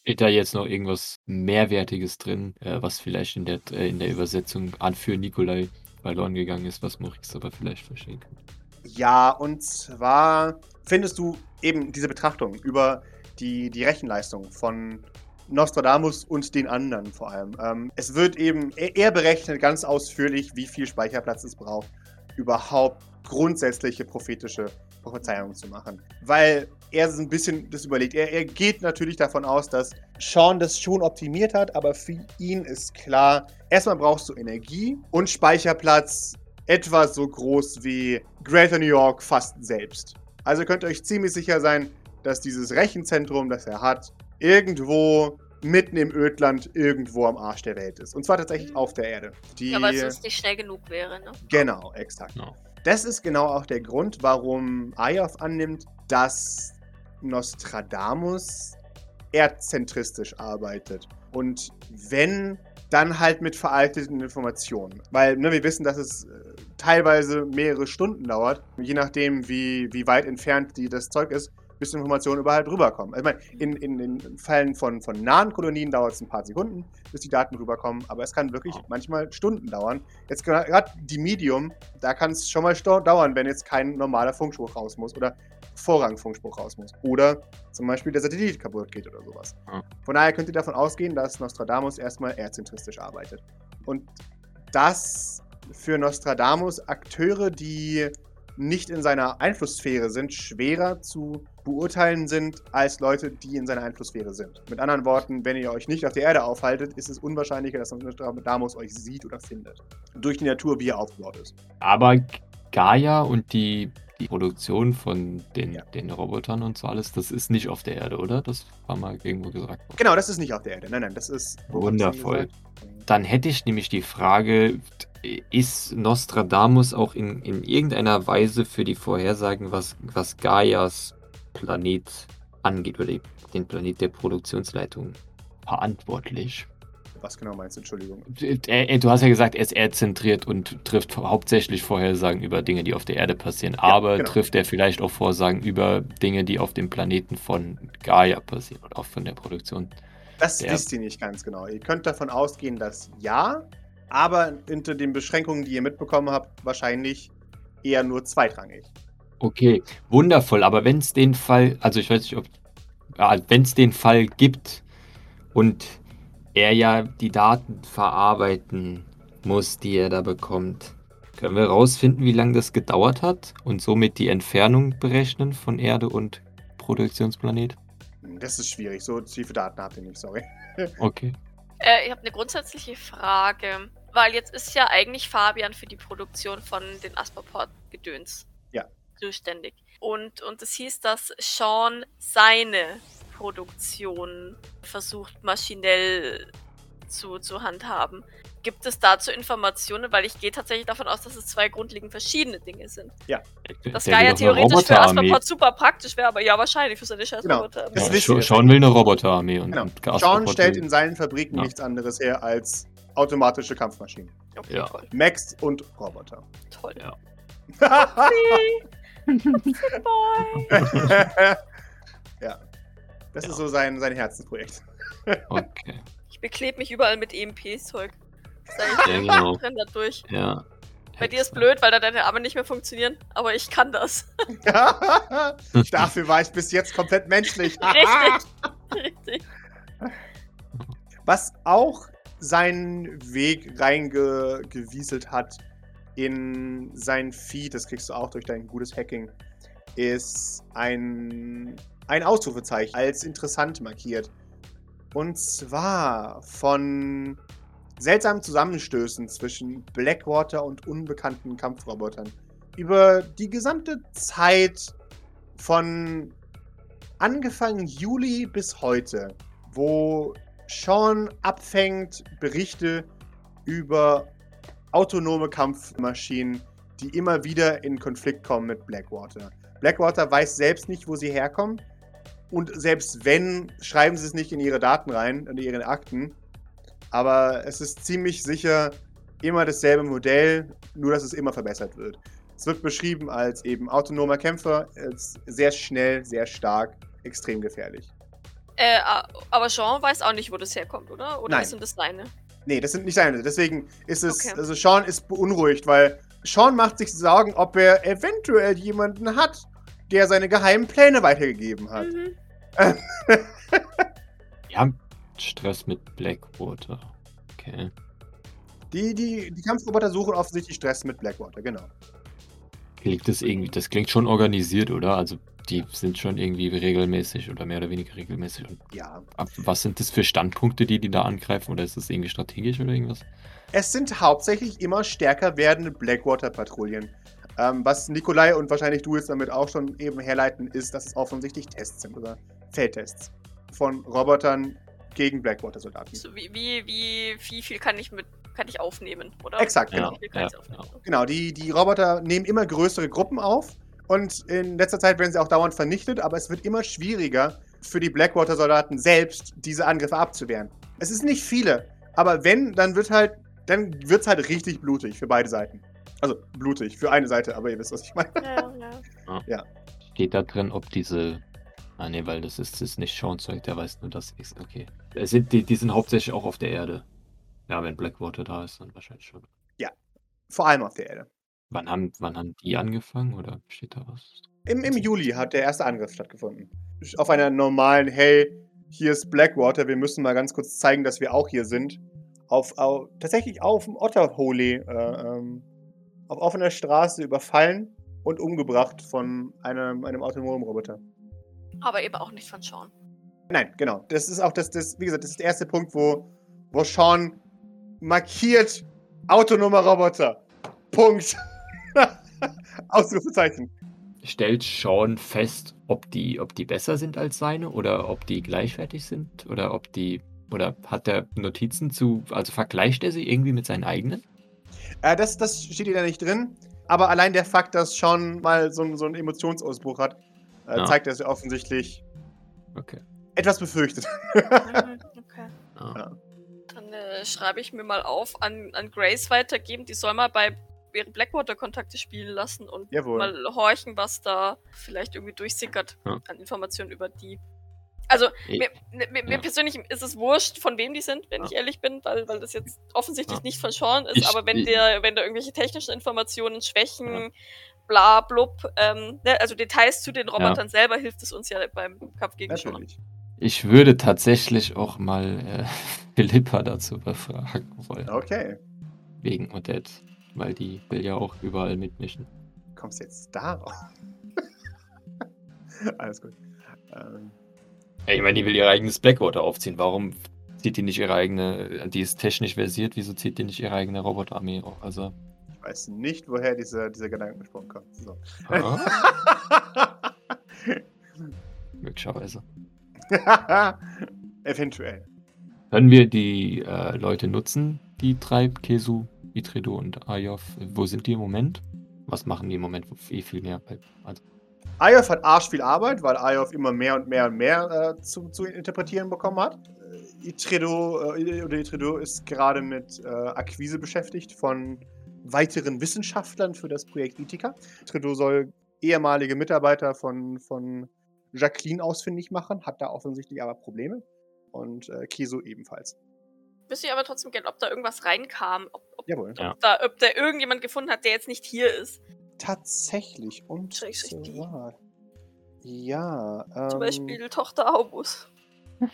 Steht da jetzt noch irgendwas Mehrwertiges drin, äh, was vielleicht in der, äh, in der Übersetzung an für Nikolai verloren gegangen ist, was Maurice aber vielleicht verstehen kann. Ja, und zwar findest du eben diese Betrachtung über die, die Rechenleistung von Nostradamus und den anderen vor allem. Ähm, es wird eben, er berechnet ganz ausführlich, wie viel Speicherplatz es braucht, überhaupt grundsätzliche prophetische Prophezeiungen zu machen. Weil er so ein bisschen das überlegt. Er, er geht natürlich davon aus, dass Sean das schon optimiert hat, aber für ihn ist klar, erstmal brauchst du Energie und Speicherplatz etwa so groß wie Greater New York fast selbst. Also könnt ihr euch ziemlich sicher sein, dass dieses Rechenzentrum, das er hat, irgendwo mitten im Ödland irgendwo am Arsch der Welt ist. Und zwar tatsächlich auf der Erde. Die, ja, weil es sonst nicht schnell genug wäre, ne? Genau, exakt. No. Das ist genau auch der Grund, warum Ayov annimmt, dass Nostradamus erdzentristisch arbeitet. Und wenn, dann halt mit veralteten Informationen. Weil ne, wir wissen, dass es äh, teilweise mehrere Stunden dauert, je nachdem, wie, wie weit entfernt die, das Zeug ist, bis Informationen überhaupt rüberkommen. Also, ich meine, in, in, in Fällen von, von nahen Kolonien dauert es ein paar Sekunden, bis die Daten rüberkommen, aber es kann wirklich manchmal Stunden dauern. Jetzt gerade die Medium, da kann es schon mal dauern, wenn jetzt kein normaler Funkspruch raus muss oder Vorrangfunkspruch raus muss. Oder zum Beispiel der Satellit kaputt geht oder sowas. Von daher könnt ihr davon ausgehen, dass Nostradamus erstmal erdzentristisch arbeitet. Und das für Nostradamus Akteure, die nicht in seiner Einflusssphäre sind, schwerer zu beurteilen sind als Leute, die in seiner Einflusssphäre sind. Mit anderen Worten, wenn ihr euch nicht auf der Erde aufhaltet, ist es unwahrscheinlicher, dass Nostradamus euch sieht oder findet. Durch die Natur, wie er aufgebaut ist. Aber Gaia und die, die Produktion von den, ja. den Robotern und so alles, das ist nicht auf der Erde, oder? Das war mal irgendwo gesagt. Genau, das ist nicht auf der Erde. Nein, nein, das ist. Wundervoll. Dann hätte ich nämlich die Frage, ist Nostradamus auch in, in irgendeiner Weise für die Vorhersagen, was, was Gaias Planet angeht, oder den Planet der Produktionsleitung verantwortlich? Was genau meinst du, Entschuldigung? Du hast ja gesagt, er ist erdzentriert und trifft hauptsächlich Vorhersagen über Dinge, die auf der Erde passieren. Ja, aber genau. trifft er vielleicht auch Vorsagen über Dinge, die auf dem Planeten von Gaia passieren oder auch von der Produktion? Das wisst ihr nicht ganz genau. Ihr könnt davon ausgehen, dass ja, aber hinter den Beschränkungen, die ihr mitbekommen habt, wahrscheinlich eher nur zweitrangig. Okay, wundervoll. Aber wenn es den Fall, also ich weiß nicht, ob, ja, wenn es den Fall gibt und er ja die Daten verarbeiten muss, die er da bekommt, können wir herausfinden, wie lange das gedauert hat und somit die Entfernung berechnen von Erde und Produktionsplanet? Das ist schwierig. So tiefe Daten habt ihr nicht, sorry. Okay. Äh, ich habe eine grundsätzliche Frage. Weil jetzt ist ja eigentlich Fabian für die Produktion von den Asperport-Gedöns ja. Zuständig. Und, und es hieß, dass Sean seine Produktion versucht maschinell zu, zu handhaben. Gibt es dazu Informationen? Weil ich gehe tatsächlich davon aus, dass es zwei grundlegend verschiedene Dinge sind. Das Gaia will doch eine theoretisch für Roboterarmee. Aspaport super praktisch wäre, aber ja, wahrscheinlich für seine scheiß Genau. Roboter. Das Ja, wir. Sean will eine Roboterarmee und, Genau. und Sean stellt will- in seinen Fabriken Ja. nichts anderes her als automatische Kampfmaschinen. Okay, Ja. toll. Max und Roboter. Toll. Ja. Boy. ja. Das Ja. ist so sein, sein Herzensprojekt. Okay. Ich beklebe mich überall mit EMP-Zeug. Ja, genau. Renn da durch. Ja. Bei dir ist blöd, weil da deine Arme nicht mehr funktionieren, aber ich kann das. Dafür war ich bis jetzt komplett menschlich. Richtig. Richtig. Was auch seinen Weg reingewieselt hat in sein Feed, das kriegst du auch durch dein gutes Hacking, ist ein, ein Ausrufezeichen als interessant markiert. Und zwar von seltsamen Zusammenstößen zwischen Blackwater und unbekannten Kampfrobotern. Über die gesamte Zeit von angefangen Juli bis heute, wo Sean abfängt Berichte über autonome Kampfmaschinen, die immer wieder in Konflikt kommen mit Blackwater. Blackwater weiß selbst nicht, wo sie herkommen. Und selbst wenn, schreiben sie es nicht in ihre Daten rein, in ihren Akten. Aber es ist ziemlich sicher immer dasselbe Modell, nur dass es immer verbessert wird. Es wird beschrieben als eben autonomer Kämpfer, sehr schnell, sehr stark, extrem gefährlich. Äh, aber Jean weiß auch nicht, wo das herkommt, oder? Oder Nein. sind das seine? Nee, das sind nicht seine. Deswegen ist es, Okay. also Sean ist beunruhigt, weil Sean macht sich Sorgen, ob er eventuell jemanden hat, der seine geheimen Pläne weitergegeben hat. Mhm. Wir haben Stress mit Blackwater. Okay. Die, die, die Kampfroboter suchen offensichtlich Stress mit Blackwater, genau. Klingt das irgendwie, das klingt schon organisiert, oder? Also die sind schon irgendwie regelmäßig oder mehr oder weniger regelmäßig. Und Ja. ab, was sind das für Standpunkte, die die da angreifen? Oder ist das irgendwie strategisch oder irgendwas? Es sind hauptsächlich immer stärker werdende Blackwater-Patrouillen. Ähm, was Nikolai und wahrscheinlich du jetzt damit auch schon eben herleiten, ist, dass es offensichtlich Tests sind oder Feldtests von Robotern gegen Blackwater-Soldaten. So, wie, wie, wie, wie viel kann ich mit kann ich aufnehmen, oder? Exakt, Ja. genau. Ja, ich aufnehmen? Genau, die, die Roboter nehmen immer größere Gruppen auf und in letzter Zeit werden sie auch dauernd vernichtet, aber es wird immer schwieriger für die Blackwater-Soldaten selbst, diese Angriffe abzuwehren. Es ist nicht viele, aber wenn, dann wird halt, dann wird's halt richtig blutig für beide Seiten. Also blutig für eine Seite, aber ihr wisst, was ich meine. Ja, ja. Steht da drin, ob diese. Ah nee, weil das ist, das ist nicht Sean Zeug, der weiß nur, dass ich. Okay. Es sind, die, die sind hauptsächlich auch auf der Erde. Ja, wenn Blackwater da ist, dann wahrscheinlich schon. Vor allem auf der Erde. Wann haben, wann haben die angefangen oder steht da was? Im, Im Juli hat der erste Angriff stattgefunden. Auf einer normalen, hey, hier ist Blackwater, wir müssen mal ganz kurz zeigen, dass wir auch hier sind. Auf, au- tatsächlich auf dem Otterhole, äh, ähm, auf offener Straße überfallen und umgebracht von einem, einem autonomen Roboter. Aber eben auch nicht von Sean. Nein, genau. Das ist auch das, das wie gesagt, das ist der erste Punkt, wo, wo Sean markiert autonomer Roboter. Punkt. Ausrufezeichen. Stellt Sean fest, ob die, ob die besser sind als seine oder ob die gleichwertig sind oder ob die. Oder hat er Notizen zu. Also vergleicht er sie irgendwie mit seinen eigenen? Äh, das, das steht hier da nicht drin. Aber allein der Fakt, dass Sean mal so, einen- so einen Emotionsausbruch hat, äh, Ja. zeigt, dass er offensichtlich Okay. etwas befürchtet. Okay. Ah. Ja. Dann äh, schreibe ich mir mal auf, an, an Grace weitergeben. Die soll mal bei ihre Blackwater-Kontakte spielen lassen und Jawohl. mal horchen, was da vielleicht irgendwie durchsickert Ja. an Informationen über die. Also, Ich- mir, mir, mir ja. persönlich ist es wurscht, von wem die sind, wenn Ja. ich ehrlich bin, weil, weil das jetzt offensichtlich Ja. nicht von Sean ist, Ich- aber wenn der, wenn da irgendwelche technischen Informationen, Schwächen, Ja. bla blub, ähm, ne, also Details zu den Robotern selber hilft es uns ja beim Kampf gegen Sean. Ich würde tatsächlich auch mal äh, Philippa dazu befragen wollen. Okay. Wegen Odette. Weil die will ja auch überall mitmischen. Kommst jetzt darauf? Alles gut. Ähm, Ja, ich meine, die will ihr eigenes Blackwater aufziehen. Warum zieht die nicht ihre eigene. Die ist technisch versiert, wieso zieht die nicht ihre eigene Roboterarmee auf? Also. ich weiß nicht, woher dieser, dieser Gedankensprung kommt. So. ah, möglicherweise. Eventuell. Können wir die äh, Leute nutzen, die drei, Kesu, Itredo und Ayov, wo sind die im Moment? Was machen die im Moment eh viel mehr? Also Ayov hat arsch viel Arbeit, weil Ayov immer mehr und mehr und mehr äh, zu, zu interpretieren bekommen hat. Äh, Itredo, äh, oder Itredo ist gerade mit äh, Akquise beschäftigt von weiteren Wissenschaftlern für das Projekt Ithaca. Itredo soll ehemalige Mitarbeiter von, von Jacqueline ausfindig machen, hat da offensichtlich aber Probleme. Und äh, Kiso ebenfalls. Wüsste ich aber trotzdem gerne, ob da irgendwas reinkam. Ob, ob, Jawohl. ob, da, ob da irgendjemand gefunden hat, der jetzt nicht hier ist. Tatsächlich. Und Schrägstrich die. zwar- Ja. Ähm, Zum Beispiel Tochter Aubus.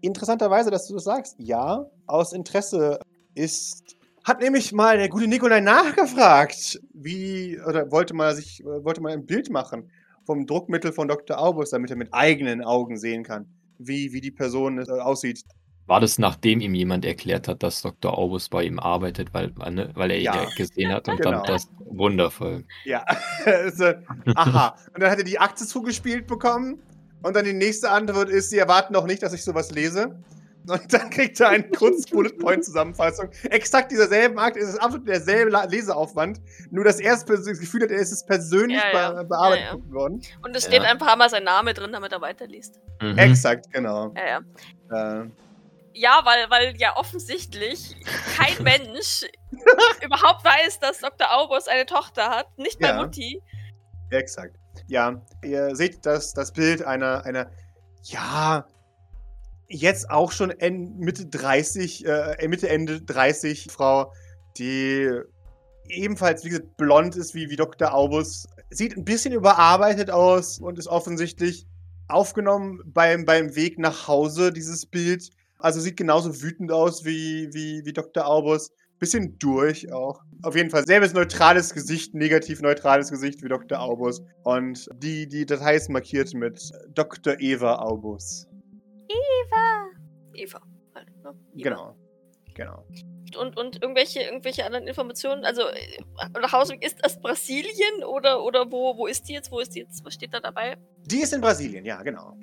Interessanterweise, dass du das sagst. Ja, aus Interesse ist. Hat nämlich mal der gute Nikolai nachgefragt, wie, oder wollte mal sich, äh, wollte mal ein Bild machen vom Druckmittel von Dr. Aubus, damit er mit eigenen Augen sehen kann, wie, wie die Person äh, aussieht. War das, nachdem ihm jemand erklärt hat, dass Dr. Aubus bei ihm arbeitet, weil, ne, weil er ihn Ja. ja gesehen hat und Genau. dann das wundervoll. Ja. also, aha. Und dann hat er die Akte zugespielt bekommen. Und dann die nächste Antwort ist, sie erwarten noch nicht, dass ich sowas lese. Und dann kriegt er eine kurze Bullet Point Zusammenfassung. Exakt dieser selben Akte, es ist absolut derselbe Leseaufwand. Nur dass er das Gefühl hat, er ist es persönlich Ja, ja. be bearbeitet Ja, ja. worden. Und es Ja. steht ein paar Mal sein Name drin, damit er weiterliest. Mhm. Exakt, genau. Ja, ja. Äh, Ja, weil, weil ja offensichtlich kein Mensch überhaupt weiß, dass Dr. Aubus eine Tochter hat. Nicht mal Ja. Mutti. Exakt. Ja, ihr seht das, das Bild einer, einer, ja, jetzt auch schon Mitte 30, äh, Mitte, Ende 30 Frau, die ebenfalls, wie gesagt, blond ist wie, wie Dr. Aubus. Sieht ein bisschen überarbeitet aus und ist offensichtlich aufgenommen beim, beim Weg nach Hause, dieses Bild. Also sieht genauso wütend aus wie, wie, wie Dr. Aubus. Bisschen durch auch. Auf jeden Fall selbes neutrales Gesicht, negativ neutrales Gesicht wie Dr. Aubus. Und die, die Datei ist markiert mit Dr. Eva Aubus. Eva. Eva. Halt, ne? Eva. Genau. Genau. Und, und irgendwelche, irgendwelche anderen Informationen? Also, äh, nach Hause, ist das Brasilien oder, oder wo, wo ist die jetzt? Wo ist die jetzt? Was steht da dabei? Die ist in Brasilien, ja, genau.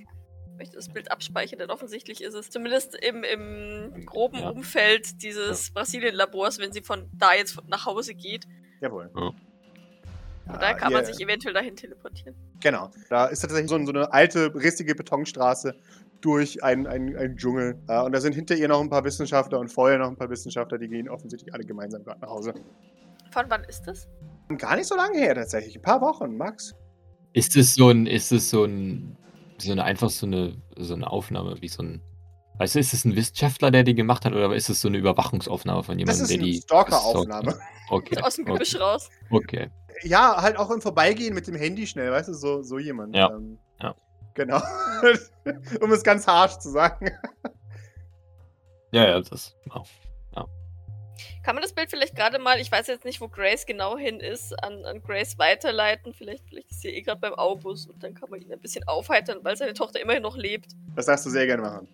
Ich möchte das Bild abspeichern, denn offensichtlich ist es zumindest im, im groben Ja. Umfeld dieses Brasilien-Labors, wenn sie von da jetzt nach Hause geht. Jawohl. Ja. Und da kann ihr- man sich eventuell dahin teleportieren. Genau. Da ist tatsächlich so, so eine alte, rissige Betonstraße durch einen, einen, einen Dschungel. Äh, und da sind hinter ihr noch ein paar Wissenschaftler und vorher noch ein paar Wissenschaftler, die gehen offensichtlich alle gemeinsam gerade nach Hause. Von wann ist das? Gar nicht so lange her tatsächlich. Ein paar Wochen, Max. Ist es so ein, ist es so ein, so eine, einfach so eine, so eine Aufnahme, wie so ein, weißt du, ist es ein Wissenschaftler, der die gemacht hat, oder ist es so eine Überwachungsaufnahme von Das jemandem, ist der eine die. Stalker-Aufnahme. gestalkt hat? Okay. Aus dem Gebüsch okay. raus. okay. Ja, halt auch im Vorbeigehen mit dem Handy schnell, weißt du, so, so jemand. Ja. Ähm, Ja. Genau. um es ganz harsch zu sagen. Ja, ja, das. Wow. Kann man das Bild vielleicht gerade mal, ich weiß jetzt nicht, wo Grace genau hin ist, an, an Grace weiterleiten? Vielleicht, vielleicht ist sie eh gerade beim Aubus und dann kann man ihn ein bisschen aufheitern, weil seine Tochter immerhin noch lebt. Das darfst du sehr gerne machen.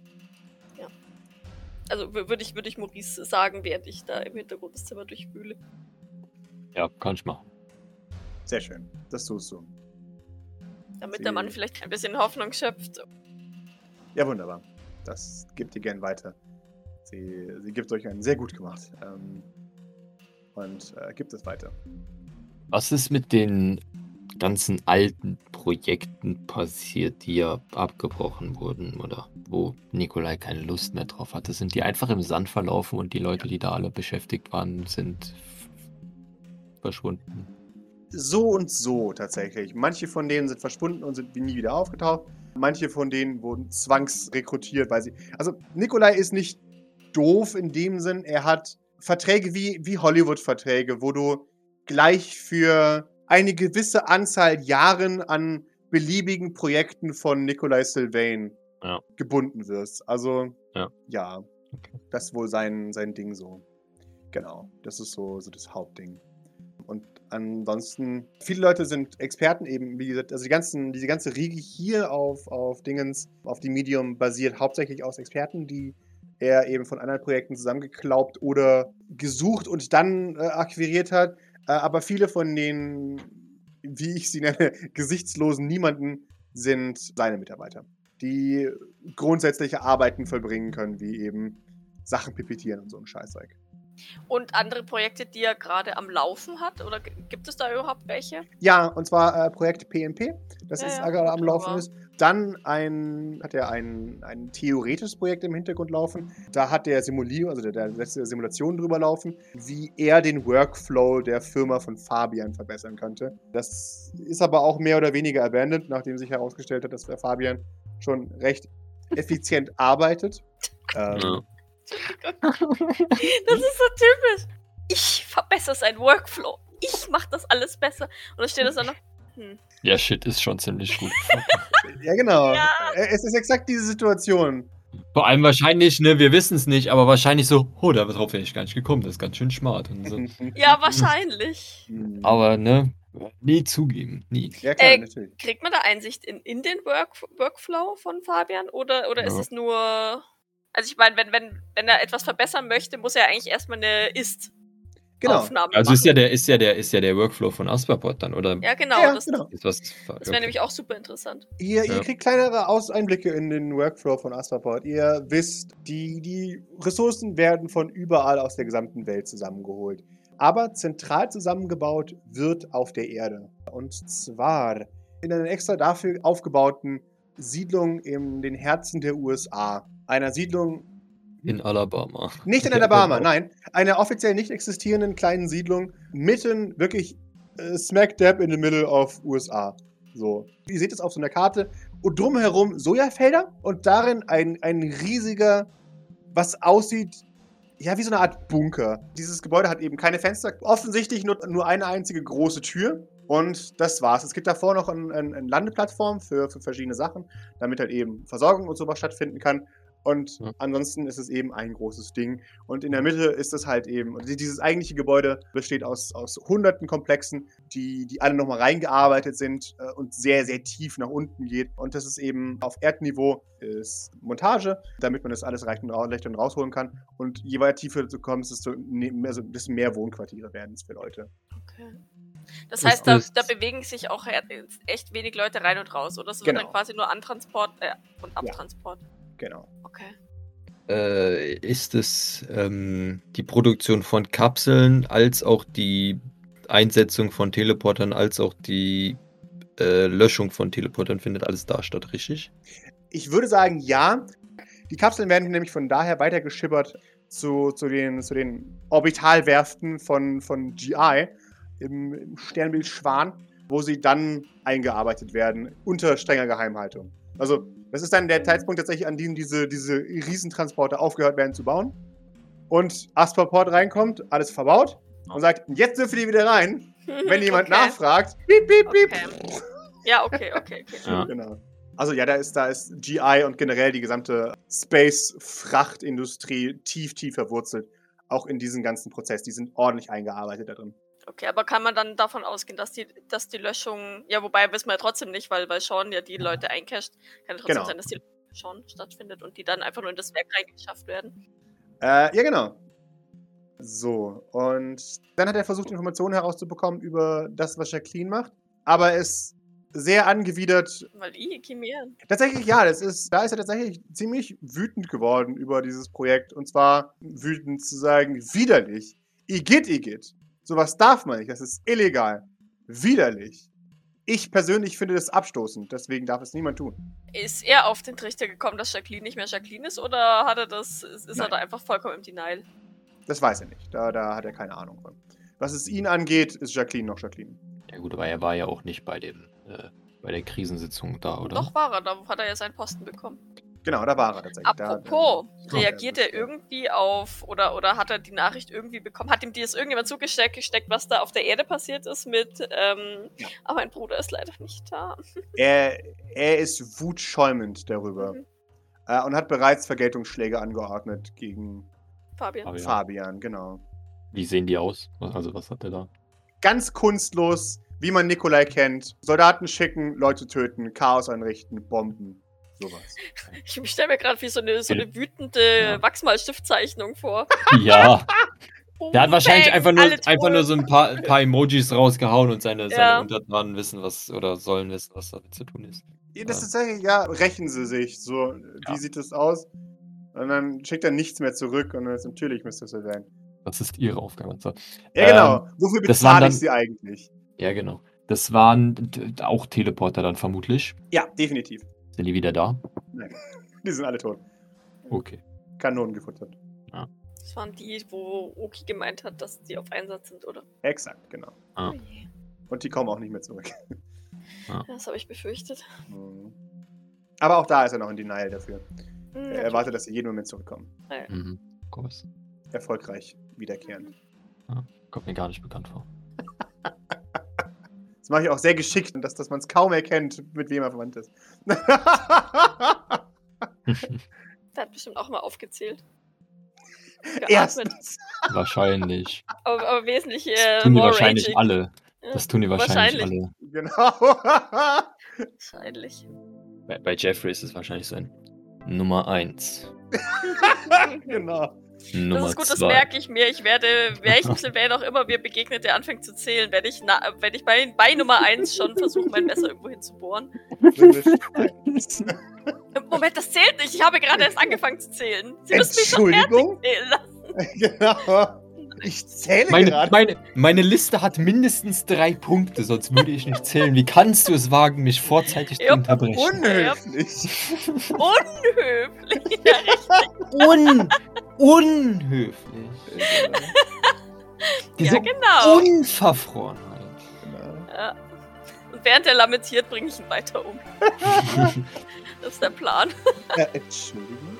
Also w- würde ich, würde ich Maurice sagen, während ich da im Hintergrund das Zimmer durchwühle. Ja, kann ich machen. Sehr schön. Das tust du. Damit Sie- der Mann vielleicht ein bisschen Hoffnung schöpft. Ja, wunderbar. Das gibt ihr gern weiter. Sie, sie gibt euch einen sehr gut gemacht. Ähm, und äh, gibt es weiter. Was ist mit den ganzen alten Projekten passiert, die ja abgebrochen wurden oder wo Nikolai keine Lust mehr drauf hatte? Sind die einfach im Sand verlaufen und die Leute, die da alle beschäftigt waren, sind verschwunden? So und so tatsächlich. Manche von denen sind verschwunden und sind nie wieder aufgetaucht. Manche von denen wurden zwangsrekrutiert, weil sie. Also, Nikolai ist nicht doof in dem Sinn. Er hat Verträge wie, wie Hollywood-Verträge, wo du gleich für eine gewisse Anzahl Jahren an beliebigen Projekten von Nikolai Sylvain Ja. gebunden wirst. Also, Ja. ja Okay. das ist wohl sein, sein Ding so. Genau, das ist so, so das Hauptding. Und ansonsten, viele Leute sind Experten eben, wie gesagt, also die ganzen, diese ganze Riege hier auf, auf Dingens, auf die Medium basiert hauptsächlich aus Experten, die er eben von anderen Projekten zusammengeklaubt oder gesucht und dann äh, akquiriert hat. Äh, aber viele von den, wie ich sie nenne, gesichtslosen Niemanden sind seine Mitarbeiter, die grundsätzliche Arbeiten vollbringen können, wie eben Sachen pipettieren und so ein Scheißzeug. Und andere Projekte, die er gerade am Laufen hat? Oder gibt es da überhaupt welche? Ja, und zwar äh, Projekt PMP, das Ja, ist ja, gerade am Laufen ist. Dann ein, hat er ein, ein theoretisches Projekt im Hintergrund laufen. Da hat der Simulier, also der, der der Simulation drüber laufen, wie er den Workflow der Firma von Fabian verbessern könnte. Das ist aber auch mehr oder weniger abandoned, nachdem sich herausgestellt hat, dass der Fabian schon recht effizient arbeitet. Ähm, Ja. Das ist so typisch. Ich verbessere seinen Workflow. Ich mache das alles besser. Und dann steht das dann noch. Hm. ja, shit ist schon ziemlich gut. Ja, genau. Ja. Äh, Es ist exakt diese Situation. Vor allem wahrscheinlich, ne, wir wissen es nicht, aber wahrscheinlich so, oh, darauf wäre ich gar nicht gekommen, das ist ganz schön smart. Und so. Ja, wahrscheinlich. Hm. Aber, ne, nie zugeben, nie. Ja, klar, Äh, natürlich. Kriegt man da Einsicht in, in den Work, Workflow von Fabian? Oder, oder ist Ja. es nur. Also ich meine, wenn, wenn, wenn er etwas verbessern möchte, muss er eigentlich erstmal eine Genau. Ist-Aufnahme Also machen. ist ja der, ist ja der, ist ja der Workflow von Asperpot dann, oder? ja, genau. Ja, das genau. Ist das wäre nämlich auch super interessant. Ihr, Ja. ihr kriegt kleinere Aus Einblicke in den Workflow von Astraport. Ihr wisst, die, die Ressourcen werden von überall aus der gesamten Welt zusammengeholt. Aber zentral zusammengebaut wird auf der Erde. Und zwar in einer extra dafür aufgebauten Siedlung in den Herzen der USA. Einer Siedlung in Alabama. nicht in Alabama, genau. nein. Einer offiziell nicht existierenden kleinen Siedlung mitten wirklich äh, smack dab in the middle of USA. So. Ihr seht es auf so einer Karte. Und drumherum Sojafelder und darin ein, ein riesiger, was aussieht, ja, wie so eine Art Bunker. Dieses Gebäude hat eben keine Fenster, offensichtlich nur, nur eine einzige große Tür. Und das war's. Es gibt davor noch eine ein, ein Landeplattform für, für verschiedene Sachen, damit halt eben Versorgung und sowas stattfinden kann. Und Ja. ansonsten ist es eben ein großes Ding. Und in der Mitte ist es halt eben, dieses eigentliche Gebäude besteht aus, aus hunderten Komplexen, die, die alle nochmal reingearbeitet sind äh, und sehr, sehr tief nach unten geht. Und das ist eben auf Erdniveau ist Montage, damit man das alles leicht und, leicht und rausholen kann. Und je weiter tiefer du kommst, desto, ne- also desto mehr Wohnquartiere werden es für Leute. Okay. Das heißt, da, da bewegen sich auch he- echt wenig Leute rein und raus, oder? Es wird Genau. dann quasi nur Antransport äh, und Abtransport. Genau. Okay. Äh, ist es ähm, die Produktion von Kapseln als auch die Einsetzung von Teleportern als auch die äh, Löschung von Teleportern findet alles da statt, richtig? Ich würde sagen, ja. Die Kapseln werden nämlich von daher weiter geschippert zu, zu, den, zu den Orbitalwerften von, von GI im, im Sternbild Schwan, wo sie dann eingearbeitet werden unter strenger Geheimhaltung. Also, das ist dann der Zeitpunkt tatsächlich, an dem diese, diese Riesentransporter aufgehört werden zu bauen. Und Asperport reinkommt, alles verbaut und sagt, jetzt dürfen die wieder rein. Wenn jemand okay. nachfragt, piep, piep, piep. Okay. Ja, okay, okay, okay. Ja. Genau. Also ja, da ist, da ist GI und generell die gesamte Space-Frachtindustrie tief, tief verwurzelt. Auch in diesen ganzen Prozess. Die sind ordentlich eingearbeitet da drin. Okay, aber kann man dann davon ausgehen, dass die, dass die Löschung, ja, wobei wissen wir ja trotzdem nicht, weil, weil Sean ja die Leute eincasht, kann ja trotzdem Genau. sein, dass die Sean stattfindet und die dann einfach nur in das Werk reingeschafft werden. Äh, ja, genau. So, und dann hat er versucht, Informationen herauszubekommen über das, was Jacqueline macht. Aber ist sehr angewidert. Weil i, Chimären. Tatsächlich, ja, das ist, da ist er tatsächlich ziemlich wütend geworden über dieses Projekt. Und zwar wütend zu sagen, widerlich. Igitt, Igitt. Sowas darf man nicht, das ist illegal. Widerlich. Ich persönlich finde das abstoßend, deswegen darf es niemand tun. Ist er auf den Trichter gekommen, dass Jacqueline nicht mehr Jacqueline ist oder hat er das, ist, ist er Nein. da einfach vollkommen im Denial? Das weiß er nicht. Da, da hat er keine Ahnung von. Was es ihn angeht, ist Jacqueline noch Jacqueline. Ja gut, aber er war ja auch nicht bei dem, äh, bei der Krisensitzung da, oder? Doch war er, da hat er ja seinen Posten bekommen. Genau, da war er tatsächlich. Da- Apropos, da- reagiert er irgendwie auf, oder, oder hat er die Nachricht irgendwie bekommen? Hat ihm das irgendjemand zugesteckt, gesteckt, was da auf der Erde passiert ist mit, ähm, Ja. aber mein Bruder ist leider nicht da. Er, er ist wutschäumend darüber Mhm. äh, und hat bereits Vergeltungsschläge angeordnet gegen Fabian. Ja. Fabian, genau. Wie sehen die aus? Also was hat er da? Ganz kunstlos, wie man Nikolai kennt. Soldaten schicken, Leute töten, Chaos anrichten, Bomben. Sowas. Ich stelle mir gerade wie so eine, so eine wütende Ja. Wachsmalstiftzeichnung vor. Ja, der hat wahrscheinlich Bang, einfach nur, einfach nur so ein paar, paar Emojis rausgehauen und seine, Ja. seine Untertanen wissen, was, oder sollen wissen, was damit zu tun ist. Ja, Das ist tatsächlich, ja, rächen sie sich. So, wie Ja. sieht es aus? Und dann schickt er nichts mehr zurück und dann ist natürlich Mr. Sylvain. Das ist ihre Aufgabe. und So. Ja, genau. Ähm, Wofür das bezahle ich sie eigentlich? Ja, genau. Das waren auch Teleporter dann vermutlich. Ja, definitiv. Sind die wieder da? Die sind alle tot. Okay. Kanonen gefuttert. Das waren die, wo Oki gemeint hat, dass die auf Einsatz sind, oder? Exakt, genau. Ah. Oh je. Und die kommen auch nicht mehr zurück. Ja, Das habe ich befürchtet. Mhm. Aber auch da ist er noch in Denial dafür. Hm, Er erwartet, dass sie jeden Moment zurückkommen. Mhm. Of course. Erfolgreich wiederkehren. Kommt mir gar nicht bekannt vor. Das mache ich auch sehr geschickt, dass, dass man es kaum erkennt, mit wem er verwandt ist. Der hat bestimmt auch mal aufgezählt. Geatmet. Erstens. wahrscheinlich. Aber, aber wesentlich äh, Das tun die wahrscheinlich raging. alle. Das tun die wahrscheinlich, alle. Genau. Wahrscheinlich. Bei, bei Jeffrey ist es wahrscheinlich so ein Nummer 1. genau. Nummer das ist gut, das zwei. merke ich mir. Ich werde, welchem Sylvain auch immer mir begegnet, der anfängt zu zählen, werde ich, na, werde ich bei, bei Nummer 1 schon versuchen, mein Messer irgendwo hinzubohren. Moment, das zählt nicht. Ich habe gerade erst angefangen zu zählen. Sie müssen mich schon Entschuldigung. zählen lassen. genau. Ich zähle Meine, gerade. meine, meine Liste hat mindestens drei Punkte, sonst würde ich nicht zählen. Wie kannst du es wagen, mich vorzeitig zu Ja, unterbrechen? Unhöflich. Unhöflich. Ja. Un unhöflich. Diese Ja, genau. Unverfrorenheit. Genau. Ja. Und während er lamentiert, bringe ich ihn weiter um. Das ist der Plan. Äh, Entschuldigung.